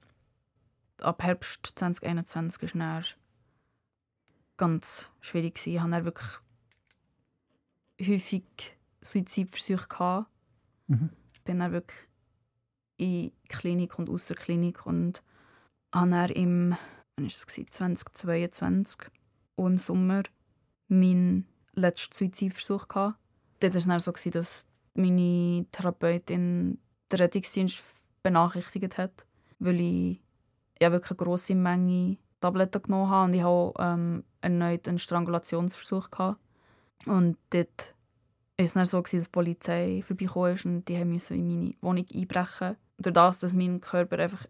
Speaker 4: Ab Herbst 2021 ist dann ganz schwierig gsi. Ich hatte dann wirklich häufig Suizidversuche gehabt.
Speaker 3: Mhm.
Speaker 4: Bin dann wirklich in Klinik und aus der Klinik und habe dann im wann ist es gewesen? 2022 auch im Sommer meinen letzten Suizidversuch gehabt dort war es dann so, gewesen, dass meine Therapeutin den Rettungsdienst benachrichtigt hat, weil ich ja wirklich eine grosse Menge Tabletten genommen habe und ich habe ähm, erneut einen Strangulationsversuch gehabt. Und dort war es dann so, gewesen, dass die Polizei ist und die müssen in meine Wohnung einbrechen. Durch das, dass mein Körper einfach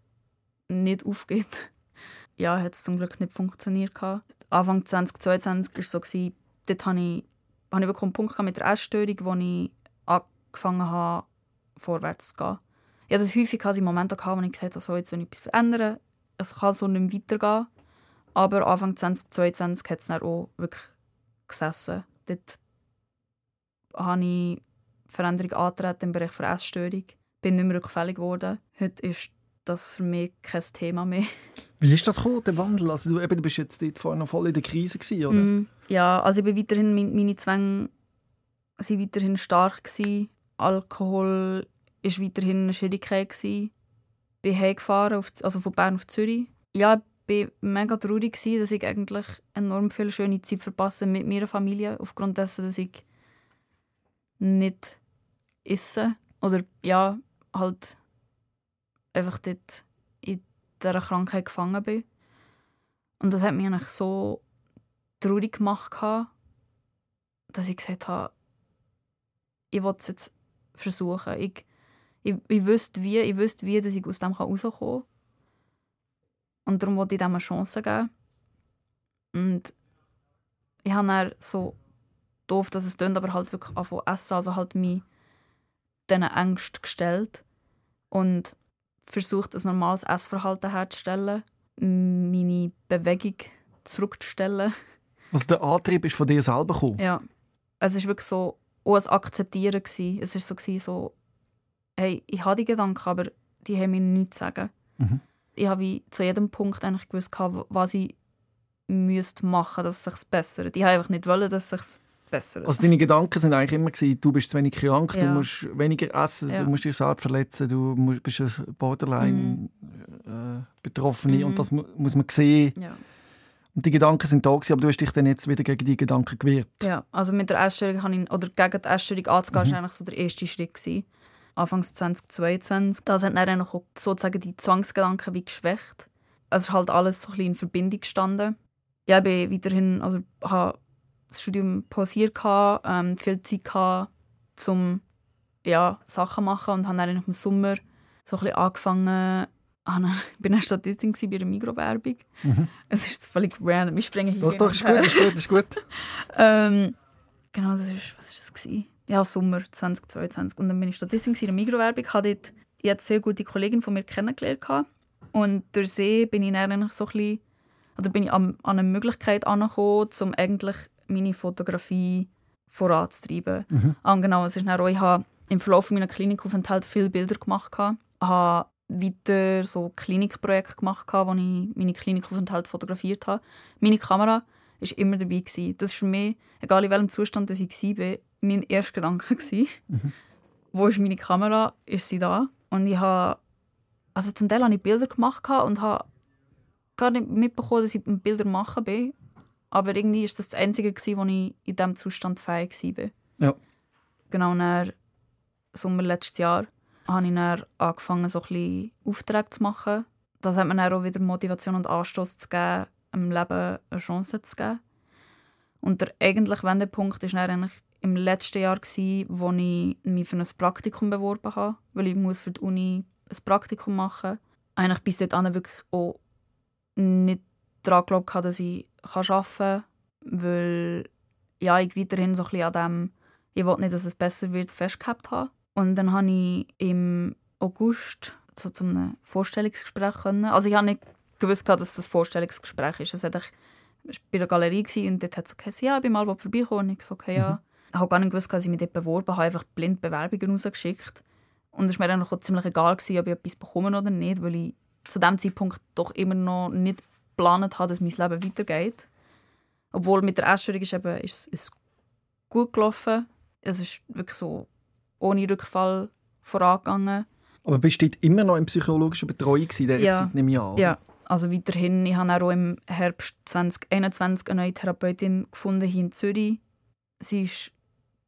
Speaker 4: nicht aufgeht, ja, hat es zum Glück nicht funktioniert. Gehabt. Anfang 2022 war es so, gewesen, dort habe ich habe ich einen Punkt mit der Essstörung, wo ich angefangen habe, vorwärts zu gehen. Ich hatte häufig hatte Momente, wo ich gesagt habe, so, jetzt soll ich etwas verändern. Es kann so nicht mehr weitergehen. Aber Anfang 2022 hat es dann auch wirklich gesessen. Dort habe ich Veränderung angetreten im Bereich der Essstörung. Bin nicht mehr rückfällig geworden. Heute ist das für mich kein Thema mehr.
Speaker 3: Wie ist das gekommen, der Wandel? Also du, eben, du bist jetzt dort vorher noch voll in der Krise gewesen, oder?
Speaker 4: Mm, ja, also ich bin weiterhin, mein- meine Zwänge waren weiterhin stark. Gewesen. Alkohol war weiterhin eine Schwierigkeit. Gewesen. Bin heimgefahren, auf, also von Bern auf Zürich. Ja, ich war mega traurig, gewesen, dass ich eigentlich enorm viel schöne Zeit verpasse mit meiner Familie, aufgrund dessen, dass ich nicht esse. Oder ja, halt einfach dort in dieser Krankheit gefangen bin. Und das hat mich eigentlich so traurig gemacht, dass ich gesagt habe, ich will es jetzt versuchen. Ich, ich, ich wüsste wie, ich wüsste wie, dass ich aus dem rauskommen kann. Und darum wollte ich dem eine Chance geben. Und ich habe dann so doof, dass es klingt, aber halt wirklich zu essen, also halt mich diesen Ängsten gestellt und versucht, ein normales Essverhalten herzustellen, meine Bewegung zurückzustellen.
Speaker 3: Also der Antrieb ist von dir selber gekommen?
Speaker 4: Ja. Es war wirklich so auch ein Akzeptieren. Gewesen. Es war so, gewesen, so, hey, ich habe die Gedanken, aber die haben mir nichts zu sagen.
Speaker 3: Mhm.
Speaker 4: Ich habe zu jedem Punkt eigentlich gewusst, was ich müsste machen dass es sich bessert. Ich habe einfach nicht wollen, dass es sich bessert.
Speaker 3: Also deine Gedanken sind eigentlich immer gewesen, du bist zu wenig krank, du
Speaker 4: Ja.
Speaker 3: musst weniger essen,
Speaker 4: Ja.
Speaker 3: du musst dich selbst verletzen, du musst, bist ein Borderline äh, Betroffene
Speaker 4: Mhm.
Speaker 3: und das mu muss man sehen.
Speaker 4: ja.
Speaker 3: Und die Gedanken sind da gewesen, aber du hast dich dann jetzt wieder gegen die Gedanken gewehrt.
Speaker 4: Ja, also mit der Essstörung habe ich, oder gegen die Essstörung anzugehen,
Speaker 3: Mhm.
Speaker 4: war eigentlich so der erste Schritt. Gewesen. Anfangs 2022. Das hat dann auch sozusagen die Zwangsgedanken wie geschwächt. Es ist halt alles so ein bisschen in Verbindung gestanden. Ja, ich bin weiterhin, also habe das Studium pausiert, ähm, viel Zeit gehabt, um ja, Sachen zu machen und habe dann im Sommer so ein bisschen angefangen, ah, ich war eine Statistin bei einer Mikrowerbung.
Speaker 3: Mhm.
Speaker 4: Es ist völlig random. Ich springe hier
Speaker 3: Doch, doch, ist gut, ist gut, ist gut.
Speaker 4: Ähm, genau, das ist, was ist das gewesen? Ja, Sommer 2022. Und dann bin ich Statistin in einer Mikrowerbung, hatte dort jetzt sehr gute Kollegin von mir kennengelernt. Und durch sie bin ich dann eigentlich so ein bisschen, oder bin ich an, an eine Möglichkeit angekommen, um eigentlich meine Fotografie voranzutreiben.
Speaker 3: Mhm.
Speaker 4: Ah, und genau, es ist dann auch, ich habe im Verlauf meiner Klinikaufenthalt viele Bilder gemacht. Ich habe weiter so Klinikprojekte gemacht, wo ich meine Klinikaufenthalt fotografiert habe. Meine Kamera war immer dabei. Gewesen. Das war für mich, egal in welchem Zustand ich war, mein erster Gedanke. Gewesen. Wo ist meine Kamera? Ist sie da? Und ich habe, also zum Teil habe ich Bilder gemacht und habe gar nicht mitbekommen, dass ich Bilder machen bin. Aber irgendwie ist das das Einzige, gewesen, wo ich in diesem Zustand fähig war.
Speaker 3: Ja.
Speaker 4: Genau nach Sommer letztes Jahr habe ich dann angefangen, so ein bisschen Aufträge zu machen. Das hat mir dann auch wieder Motivation und Anstoß zu geben, im Leben eine Chance zu geben. Und der eigentliche Wendepunkt war dann eigentlich im letzten Jahr, gewesen, wo ich mich für ein Praktikum beworben habe, weil ich muss für die Uni ein Praktikum machen musste. Eigentlich bis dahin wirklich auch nicht daran geglaubt, dass ich arbeiten kann, weil ja, ich weiterhin so ein an dem, ich wollte nicht, dass es besser wird, festgehabt habe. Und dann habe ich im August so zu einem Vorstellungsgespräch können. Also ich habe nicht gewusst, dass das ein Vorstellungsgespräch ist. Es war bei der Galerie und dort hat es gesagt, ja, ich bin mal vorbeigekommen. Und ich so, okay, ja. Ich habe gar nicht gewusst, dass ich mich dort beworben habe, einfach blind Bewerbungen rausgeschickt. Und es war mir dann auch ziemlich egal, gewesen, ob ich etwas bekomme oder nicht, weil ich zu diesem Zeitpunkt doch immer noch nicht geplant habe, dass mein Leben weitergeht. Obwohl mit der Essstörung ist, eben, ist es gut gelaufen. Es ist wirklich so ohne Rückfall vorangegangen.
Speaker 3: Aber bist du immer noch in psychologischer Betreuung in dieser
Speaker 4: Ja.
Speaker 3: Zeit, nehme ich an?
Speaker 4: Ja, also weiterhin. Ich habe auch im Herbst 2021 eine neue Therapeutin gefunden hier in Zürich. Sie ist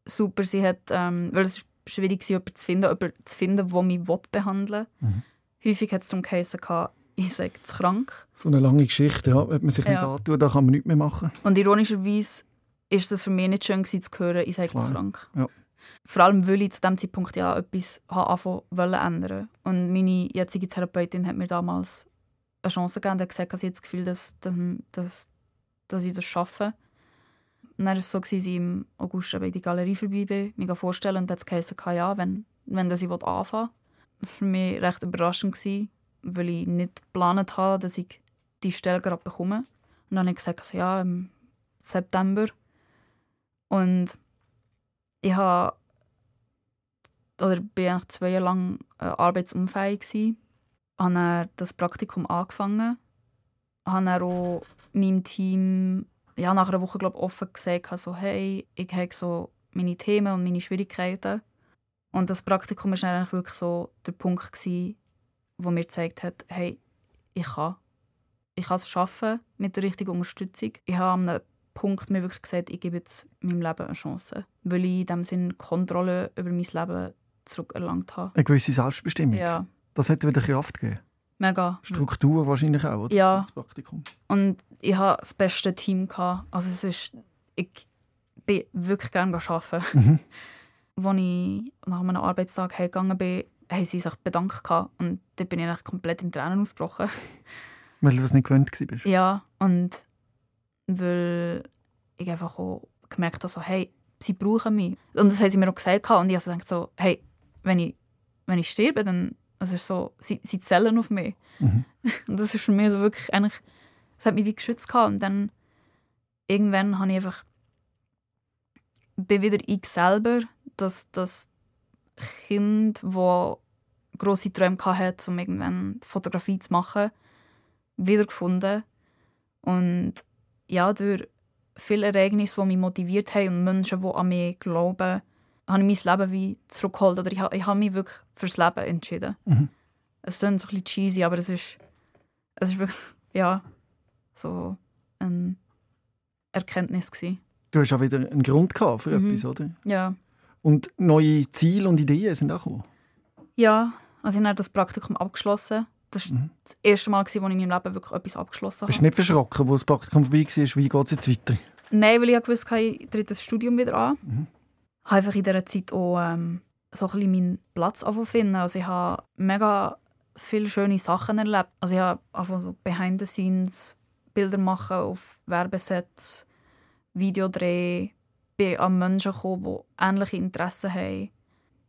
Speaker 4: super. Sie hat, ähm, weil es schwierig war, jemanden zu finden, jemanden zu finden, der mich behandeln will.
Speaker 3: Mhm.
Speaker 4: Häufig hat es zum gehabt, ich sage zu krank.
Speaker 3: So eine lange Geschichte, ja. Wenn man sich nicht
Speaker 4: Ja.
Speaker 3: antut, da kann man nichts mehr machen.
Speaker 4: Und ironischerweise ist es für mich nicht schön gewesen, zu hören, ich sage zu krank.
Speaker 3: Ja.
Speaker 4: Vor allem, weil ich zu diesem Zeitpunkt ja etwas anfangen wollen ändern. Und meine jetzige Therapeutin hat mir damals eine Chance gegeben und hat gesagt, dass ich das Gefühl dass, dass, dass, dass ich das schaffe. Und dann war es so, dass ich im August in die Galerie vorbei bin, mich vorstellen und dann hat es ja, wenn, wenn das ich anfangen will. Das war für mich recht überraschend, gewesen, weil ich nicht geplant habe, dass ich die Stelle gerade bekomme. Und dann habe ich gesagt, also, ja, im September. Und ich habe oder bin eigentlich zwei Jahre lang äh, arbeitsunfähig gsi. Habe das Praktikum angefangen. Habe auch meinem Team ja, nach einer Woche glaub, offen gesagt, so, hey, ich habe so meine Themen und meine Schwierigkeiten. Und das Praktikum war dann eigentlich wirklich so der Punkt, gewesen, wo mir gezeigt hat, hey, ich kann. Ich kann es schaffen mit der richtigen Unterstützung. Ich habe an einem Punkt mir wirklich gesagt, ich gebe jetzt meinem Leben eine Chance. Weil ich in dem Sinn Kontrolle über mein Leben zurückerlangt habe.
Speaker 3: Eine gewisse Selbstbestimmung.
Speaker 4: Ja,
Speaker 3: Das hat wieder Kraft gegeben.
Speaker 4: Mega.
Speaker 3: Struktur wahrscheinlich auch, oder?
Speaker 4: Ja.
Speaker 3: Das Praktikum.
Speaker 4: Und ich hatte das beste Team. Gehabt. Also es ist, ich bin wirklich gerne arbeiten.
Speaker 3: Mhm.
Speaker 4: Als ich nach einem Arbeitstag heimgegangen bin, haben sie sich bedankt. Gehabt. Und dort bin ich komplett in Tränen ausgebrochen.
Speaker 3: Weil du das nicht gewöhnt warst.
Speaker 4: Ja, und weil ich einfach auch gemerkt habe, so, hey, sie brauchen mich. Und das haben sie mir auch gesagt. gehabt. Und ich habe so gedacht, so, hey, wenn ich, wenn ich sterbe, dann also es ist so, sie, sie zählen auf mich.
Speaker 3: Mhm.
Speaker 4: Und das ist für mich so wirklich eigentlich, das hat mich wie geschützt gehabt. Und dann irgendwann habe ich einfach, bin wieder ich selber, dass das Kind, das grosse Träume hatte, um irgendwann Fotografie zu machen, wiedergefunden. Und ja, durch viele Ereignisse, die mich motiviert haben und Menschen, die an mich glauben, habe ich mein Leben wie zurückgeholt. Oder ich, ich habe mich wirklich fürs Leben entschieden.
Speaker 3: Mhm.
Speaker 4: Es klingt so ein bisschen cheesy, aber es ist, es ist wirklich, ja, so eine Erkenntnis gewesen.
Speaker 3: Du hast auch wieder einen Grund gehabt für
Speaker 4: Mhm.
Speaker 3: etwas, oder?
Speaker 4: Ja.
Speaker 3: Und neue Ziele und Ideen sind auch gekommen.
Speaker 4: Ja, also ich habe das Praktikum abgeschlossen. Das war
Speaker 3: Mhm.
Speaker 4: das erste Mal, wo ich in meinem Leben wirklich etwas abgeschlossen
Speaker 3: Bist du
Speaker 4: habe.
Speaker 3: nicht verschrocken, wo das Praktikum vorbei war? Wie geht es jetzt weiter?
Speaker 4: Nein, weil ich gewusst habe, ich trete das Studium wieder an.
Speaker 3: Mhm.
Speaker 4: Habe einfach in dieser Zeit auch ähm, so ein bisschen meinen Platz anfangen finden. Also ich habe mega viele schöne Sachen erlebt. Also ich habe einfach so behind the scenes Bilder machen auf Werbesets, Videodreh, bin an Menschen gekommen, die ähnliche Interessen haben.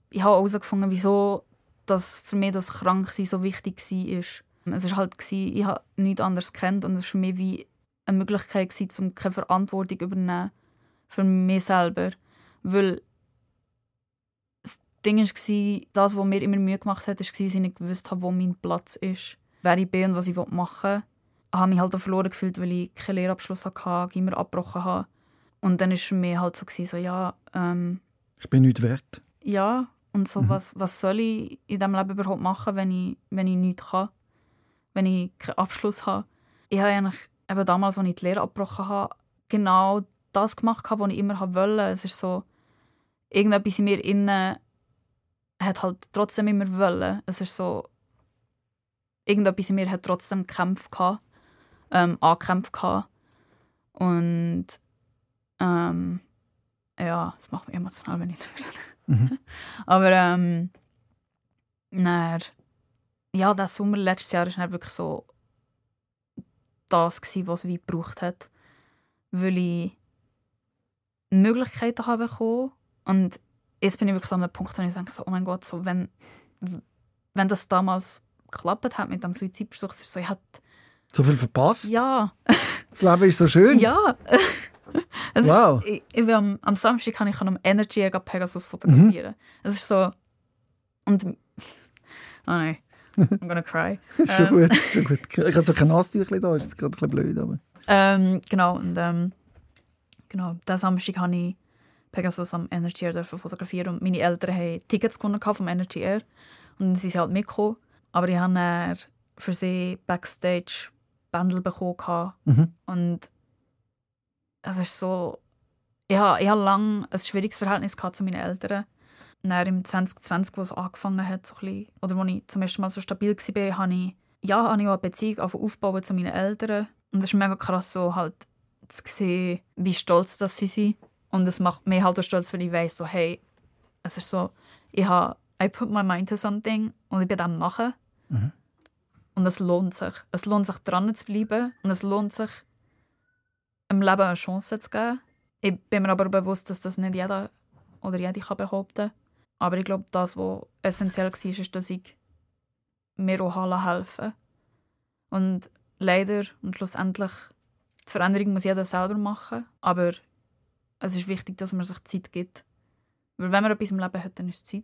Speaker 4: Ich habe herausgefunden, wieso dass für mich das Kranksein so wichtig war. Es war halt, ich habe nichts anderes kennt und es war für mich wie eine Möglichkeit, keine Verantwortung zu übernehmen für mich selber. Weil Ding war, das, was mir immer Mühe gemacht hat, war, dass ich nicht gewusst habe, wo mein Platz ist, wer ich bin und was ich machen will. Ich habe mich halt auch verloren gefühlt, weil ich keinen Lehrabschluss hatte, immer abgebrochen habe. Und dann war es mich halt so, so ja... Ähm,
Speaker 3: ich bin nicht wert.
Speaker 4: Ja, und so, mhm. was, was soll ich in diesem Leben überhaupt machen, wenn ich, wenn ich nichts kann? Wenn ich keinen Abschluss habe? Ich habe eigentlich eben damals, als ich die Lehre abgebrochen habe, genau das gemacht, was ich immer wollte. Es ist so, irgendetwas in mir innen hat halt trotzdem immer wollen. Es ist so, irgendetwas in mir hat trotzdem gekämpft, ähm, angekämpft. Und ähm, ja, das macht mich emotional, wenn ich darüber rede. Mhm. Aber ähm, dann, ja, der Sommer letztes Jahr war wirklich so das, gewesen, was es wie gebraucht hat. Weil ich Möglichkeiten habe bekommen. Und jetzt bin ich wirklich an einem Punkt, wo ich denke, so, oh mein Gott, so, wenn, wenn das damals geklappt hat mit dem Suizidversuch, ist so, ich hatte
Speaker 3: so viel verpasst?
Speaker 4: Ja.
Speaker 3: Das Leben ist so schön.
Speaker 4: Ja. wow. Ist, ich, ich am, am Samstag kann ich am Energy Air Pegasus fotografieren. Mhm. Es ist so. Und. Oh nein. I'm gonna cry.
Speaker 3: schon ähm, gut, schon gut. Ich habe so kein Nasstüchchen da, ist jetzt gerade ein bisschen blöd. Aber.
Speaker 4: Ähm, genau, und ähm, genau, diesen Samstag habe ich Pegasus am Energy Air fotografieren und meine Eltern haben Tickets gewonnen vom Energy Air und dann sind sie halt mitgekommen. Aber ich habe für sie Backstage Bändel bekommen mhm. und es ist so, ich habe, ich habe lange ein schwieriges Verhältnis zu meinen Eltern. Dann im 2020, wo es angefangen hat, so bisschen, oder als ich zum ersten Mal so stabil war, habe ich, ja, habe ich auch eine Beziehung aufbauen zu meinen Eltern. Und es ist mega krass, so halt zu sehen, wie stolz dass sie sind. Und es macht mich halt auch stolz, wenn ich weiss, so, hey, es ist so, ich habe, I put my mind to something und ich bin dem nachher. Mhm. Und es lohnt sich. Es lohnt sich, dran zu bleiben. Und es lohnt sich, im Leben eine Chance zu geben. Ich bin mir aber bewusst, dass das nicht jeder oder jede kann behaupten kann. Aber ich glaube, das, was essentiell war, ist, dass ich mir auch helfen Und leider und schlussendlich, die Veränderung muss jeder selber machen. Aber es ist wichtig, dass man sich Zeit gibt. Weil wenn man etwas im Leben hat, dann ist es Zeit.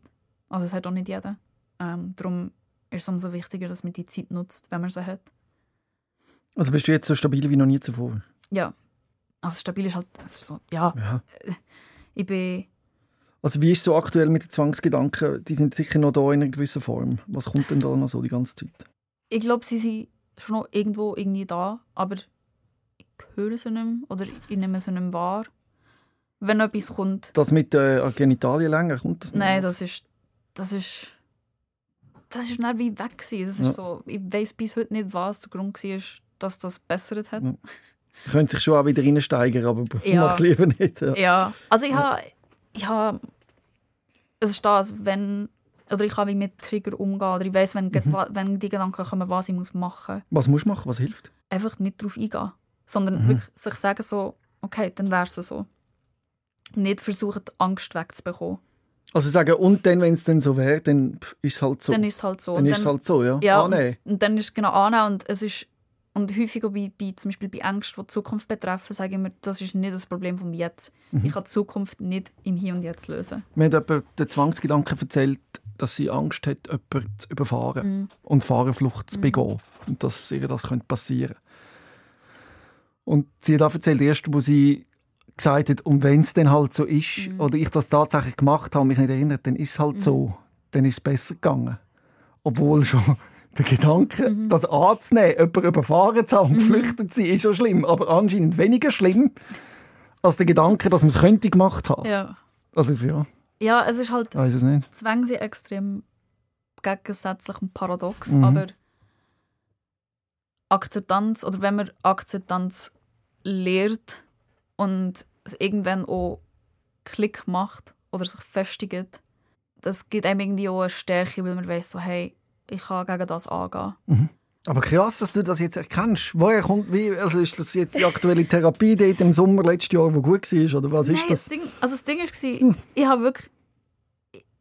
Speaker 4: Also es hat auch nicht jeder. Ähm, darum ist es umso wichtiger, dass man die Zeit nutzt, wenn man sie hat.
Speaker 3: Also bist du jetzt so stabil wie noch nie zuvor?
Speaker 4: Ja. Also stabil ist halt so, ja. ja. Ich bin...
Speaker 3: Also wie ist es so aktuell mit den Zwangsgedanken? Die sind sicher noch da in einer gewissen Form. Was kommt denn da noch so die ganze Zeit?
Speaker 4: Ich glaube, sie sind schon noch irgendwo irgendwie da, aber ich höre sie nicht mehr oder ich nehme sie nicht mehr wahr. Wenn etwas kommt.
Speaker 3: Das mit der äh, Genitalien kommt das
Speaker 4: noch? Nein, das ist... Das ist... Das ist nicht wie weg. Gewesen. Das ist ja. so, ich weiß bis heute nicht, was der Grund war, dass das bessert hat. Ja.
Speaker 3: Könnte sich schon auch wieder reinsteigern, aber ja. mach es lieber nicht.
Speaker 4: Ja, ja. also ich habe... Ich habe es ist das, wenn oder ich kann wie mit Trigger umgehen oder ich weiß, wenn, mhm. wenn die Gedanken kommen, was ich machen muss.
Speaker 3: Was musst du machen? Was hilft?
Speaker 4: Einfach nicht darauf eingehen, sondern mhm. wirklich sich sagen so, okay, dann wäre es so. Nicht versuchen, Angst wegzubekommen.
Speaker 3: Also sagen, und dann, wenn es dann so wäre, dann ist es halt so.
Speaker 4: Dann ist es halt so.
Speaker 3: Dann ist es halt so, ja.
Speaker 4: ja annehmen. Und, und dann ist es genau annehmen und es ist und häufig auch bei, bei, zum Beispiel bei Ängsten, die die Zukunft betreffen, sage ich mir, das ist nicht das Problem vom Jetzt. Mhm. Ich kann die Zukunft nicht im Hier und Jetzt lösen.
Speaker 3: Mir hat jemand den Zwangsgedanken erzählt, dass sie Angst hat, jemanden zu überfahren mhm. und Fahrerflucht zu mhm. begehen. Und dass ihr das passieren könnte. Und sie hat auch erzählt, erst, wo sie gesagt hat, und wenn es dann halt so ist, mhm. oder ich das tatsächlich gemacht habe, mich nicht erinnert, dann ist es halt mhm. so. Dann ist es besser gegangen. Obwohl schon der Gedanke, mhm. das anzunehmen, jemanden überfahren zu haben und mhm. geflüchtet zu sein, ist schon schlimm. Aber anscheinend weniger schlimm als der Gedanke, dass man es könnte gemacht haben.
Speaker 4: Ja.
Speaker 3: Also, ja.
Speaker 4: Ja, es ist halt...
Speaker 3: Weiß es nicht.
Speaker 4: Zwänge sind extrem gegensätzlich und paradox, mhm. aber Akzeptanz, oder wenn man Akzeptanz lehrt und es irgendwann auch Klick macht oder sich festigt, das gibt einem irgendwie auch eine Stärke, weil man weiß so, hey, ich kann gegen das angehen.
Speaker 3: Aber krass, dass du das jetzt erkennst. Woher kommt, wie, also ist das jetzt die aktuelle Therapie dort im Sommer letztes Jahr, die gut war, oder was ist
Speaker 4: Nein,
Speaker 3: das?
Speaker 4: Ding, also das Ding war, ich habe wirklich...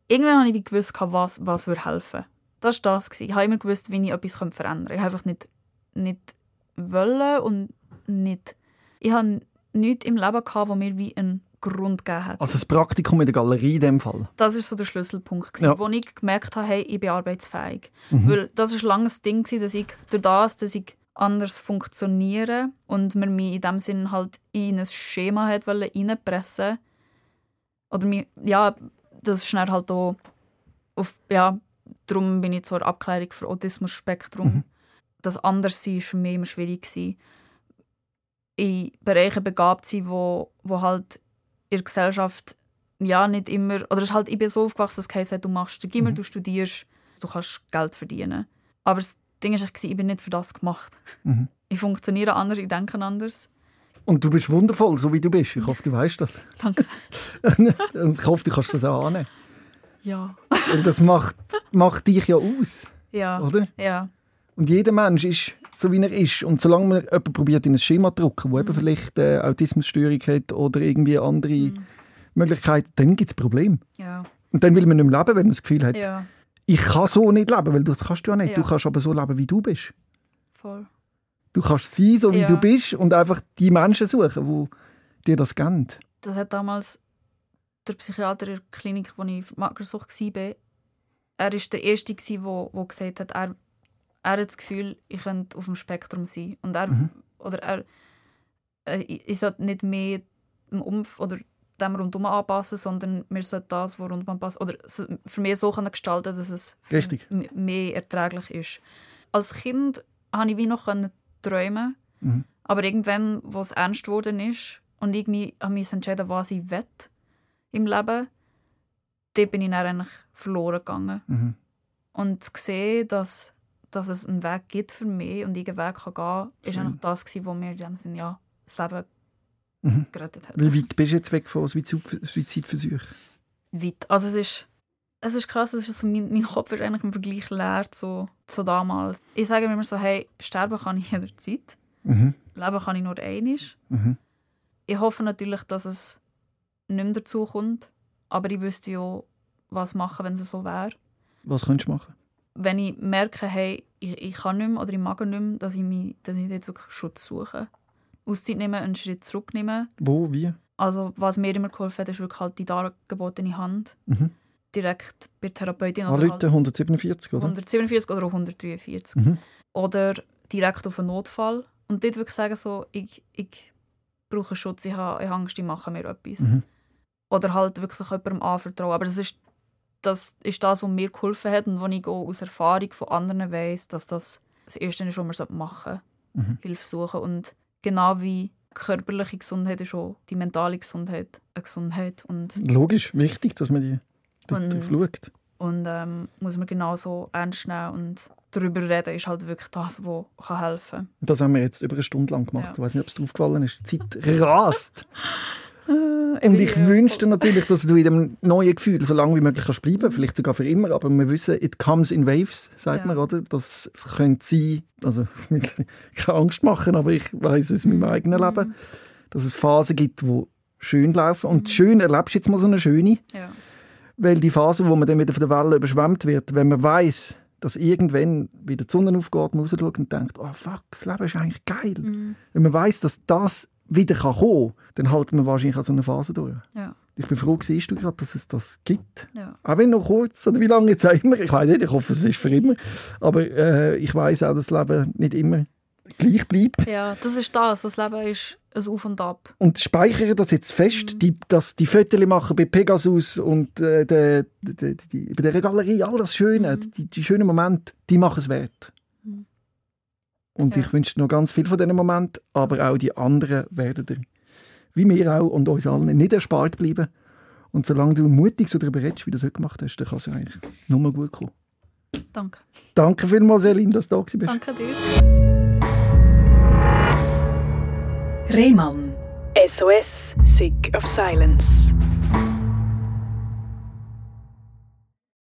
Speaker 4: Irgendwann habe ich wie gewusst, was, was würde helfen. Das war das. Ich habe immer gewusst, wie ich etwas verändern könnte. Ich habe einfach nicht, nicht wollen und nicht... Ich habe nichts im Leben, gehabt, wo mir wie einen Grund gegeben hat.
Speaker 3: Also das Praktikum in der Galerie in dem Fall.
Speaker 4: Das war so der Schlüsselpunkt, gewesen,
Speaker 3: Ja.
Speaker 4: wo ich gemerkt habe, hey, ich bin arbeitsfähig. Weil das war lange das Ding, gewesen, dass ich durch das, dass ich anders funktioniere und mir mich in dem Sinn halt in ein Schema hat reinpressen oder mir, ja, das ist dann halt auch auf, ja, darum bin ich zur Abklärung für Autismus-Spektrum. Das Anderssein war für mich immer schwierig. Gewesen. In Bereichen begabt sein, wo, wo halt in der Gesellschaft ja nicht immer, oder es ist halt, ich bin so aufgewachsen, dass es heisst, du machst den Gimmer, du studierst, du kannst Geld verdienen. Aber das Ding ist, ich bin nicht für das gemacht.
Speaker 3: Mhm.
Speaker 4: Ich funktioniere anders, ich denke anders.
Speaker 3: Und du bist wundervoll, so wie du bist. Ich hoffe, du weißt das.
Speaker 4: Danke.
Speaker 3: ich hoffe, du kannst das auch annehmen.
Speaker 4: Ja.
Speaker 3: Weil das macht, macht dich ja aus,
Speaker 4: Ja.
Speaker 3: oder?
Speaker 4: Ja.
Speaker 3: Und jeder Mensch ist so, wie er ist. Und solange man jemanden probiert, in ein Schema zu drücken, wo eben vielleicht äh, Autismusstörung hat oder irgendwie andere Möglichkeiten, dann gibt es Probleme.
Speaker 4: Ja.
Speaker 3: Und dann will man nicht mehr leben, wenn man das Gefühl hat,
Speaker 4: Ja.
Speaker 3: ich kann so nicht leben, weil das kannst du ja nicht.
Speaker 4: Ja.
Speaker 3: Du kannst aber so leben, wie du bist.
Speaker 4: Voll.
Speaker 3: Du kannst sein, so wie du bist und einfach die Menschen suchen, die dir das geben.
Speaker 4: Das hat damals der Psychiater in der Klinik, wo ich für Magersucht war, er war der Erste, der gesagt hat, er, er hat das Gefühl, ich könnte auf dem Spektrum sein. Und er, oder er, äh, ich ich sollte nicht mehr dem Umf oder dem rundum anpassen, sondern mir sollte das, was rundum passt, oder für mich so können gestalten, dass es mehr erträglich ist. Als Kind konnte ich wie noch träumen,
Speaker 3: Mhm.
Speaker 4: aber irgendwann, wo es ernst geworden ist und ich mich, habe mich entschieden, was ich will im Leben, dort bin ich dann eigentlich verloren gegangen.
Speaker 3: Mhm.
Speaker 4: Und zu sehen, dass, dass es einen Weg gibt für mich und ich einen Weg kann gehen kann, ist eigentlich das, gewesen, was mir in dem Sinne ja, das Leben
Speaker 3: Mhm.
Speaker 4: gerettet hat.
Speaker 3: Wie weit bist du jetzt weg von Suizid- Suizidversuchen?
Speaker 4: weit. Also es ist, es ist krass, es ist so, mein, mein Kopf ist eigentlich im Vergleich leer zu, zu damals. Ich sage mir immer so, hey, sterben kann ich jederzeit.
Speaker 3: Mhm.
Speaker 4: Leben kann ich nur einmal.
Speaker 3: Mhm.
Speaker 4: Ich hoffe natürlich, dass es nicht mehr dazu kommt. Aber ich wüsste ja, was machen, wenn es so wäre.
Speaker 3: Was könntest du machen?
Speaker 4: Wenn ich merke, hey, ich, ich kann nicht mehr oder ich mag nicht mehr, dass ich, mich, dass ich dort wirklich Schutz suche. Auszeit nehmen, einen Schritt zurücknehmen.
Speaker 3: Wo, wie?
Speaker 4: Also was mir immer geholfen hat, ist wirklich halt die dargebotene Hand.
Speaker 3: Mhm.
Speaker 4: Direkt bei der Therapeutin. oder
Speaker 3: Anrufen,
Speaker 4: halt
Speaker 3: 147, oder?
Speaker 4: 147 oder auch 143.
Speaker 3: Mhm.
Speaker 4: Oder direkt auf einen Notfall. Und dort wirklich sagen, so, ich, ich brauche Schutz, ich habe, ich habe Angst, die machen mir etwas.
Speaker 3: Mhm.
Speaker 4: Oder halt wirklich sich jemandem anvertrauen. Aber das ist, das ist das, was mir geholfen hat und wo ich auch aus Erfahrung von anderen weiss, dass das das Erste ist, was man machen sollte.
Speaker 3: Mhm.
Speaker 4: Hilfe suchen. Und genau wie körperliche Gesundheit ist auch die mentale Gesundheit eine Gesundheit. Und
Speaker 3: Logisch, wichtig, dass man die darauf schaut.
Speaker 4: Und ähm, muss man genauso ernst nehmen und darüber reden ist halt wirklich das, was helfen kann.
Speaker 3: Das haben wir jetzt über eine Stunde lang gemacht.
Speaker 4: Ja.
Speaker 3: Ich weiß nicht, ob es dir aufgefallen ist. Die Zeit rast. Und ich wünschte natürlich, dass du in dem neuen Gefühl so lange wie möglich kannst bleiben vielleicht sogar für immer. Aber wir wissen, it comes in waves, sagt
Speaker 4: Ja.
Speaker 3: man, oder? Das könnte sein, also keine Angst machen, aber ich weiß aus meinem eigenen Leben, dass es Phasen gibt, die schön laufen. Und schön erlebst du jetzt mal so eine schöne,
Speaker 4: Ja.
Speaker 3: weil die Phase, wo man dann wieder von der Welle überschwemmt wird, wenn man weiß, dass irgendwann wieder die Sonne aufgeht, man rausschaut und denkt, oh fuck, das Leben ist eigentlich geil.
Speaker 4: Mhm.
Speaker 3: Wenn man weiß, dass das wieder kann kommen kann, dann hält man wahrscheinlich auch so eine Phase durch.
Speaker 4: Ja.
Speaker 3: Ich bin froh, siehst du gerade, dass es das gibt.
Speaker 4: Ja.
Speaker 3: Auch wenn noch kurz oder wie lange jetzt auch immer. Ich weiß nicht, ich hoffe, es ist für immer. Aber äh, ich weiß auch, dass das Leben nicht immer gleich bleibt.
Speaker 4: ja, das ist das. Das Leben ist ein Auf und Ab.
Speaker 3: Und speichere das jetzt fest, die, dass die Fotos machen bei Pegasus und äh, de, de, de, die, bei der Galerie, all das Schöne, die, die schönen Momente, die machen es wert. Und
Speaker 4: Ja.
Speaker 3: ich wünsche dir noch ganz viel von diesen Momenten, aber auch die anderen werden dir, wie wir auch und uns allen, nicht erspart bleiben. Und solange du mutig so darüber redest, wie du das heute gemacht hast, dann kann es eigentlich nur mal gut kommen.
Speaker 4: Danke.
Speaker 3: Danke vielmals, Selin, dass du da bist.
Speaker 4: Danke dir.
Speaker 1: Rehmann.
Speaker 2: SOS, Sick of Silence.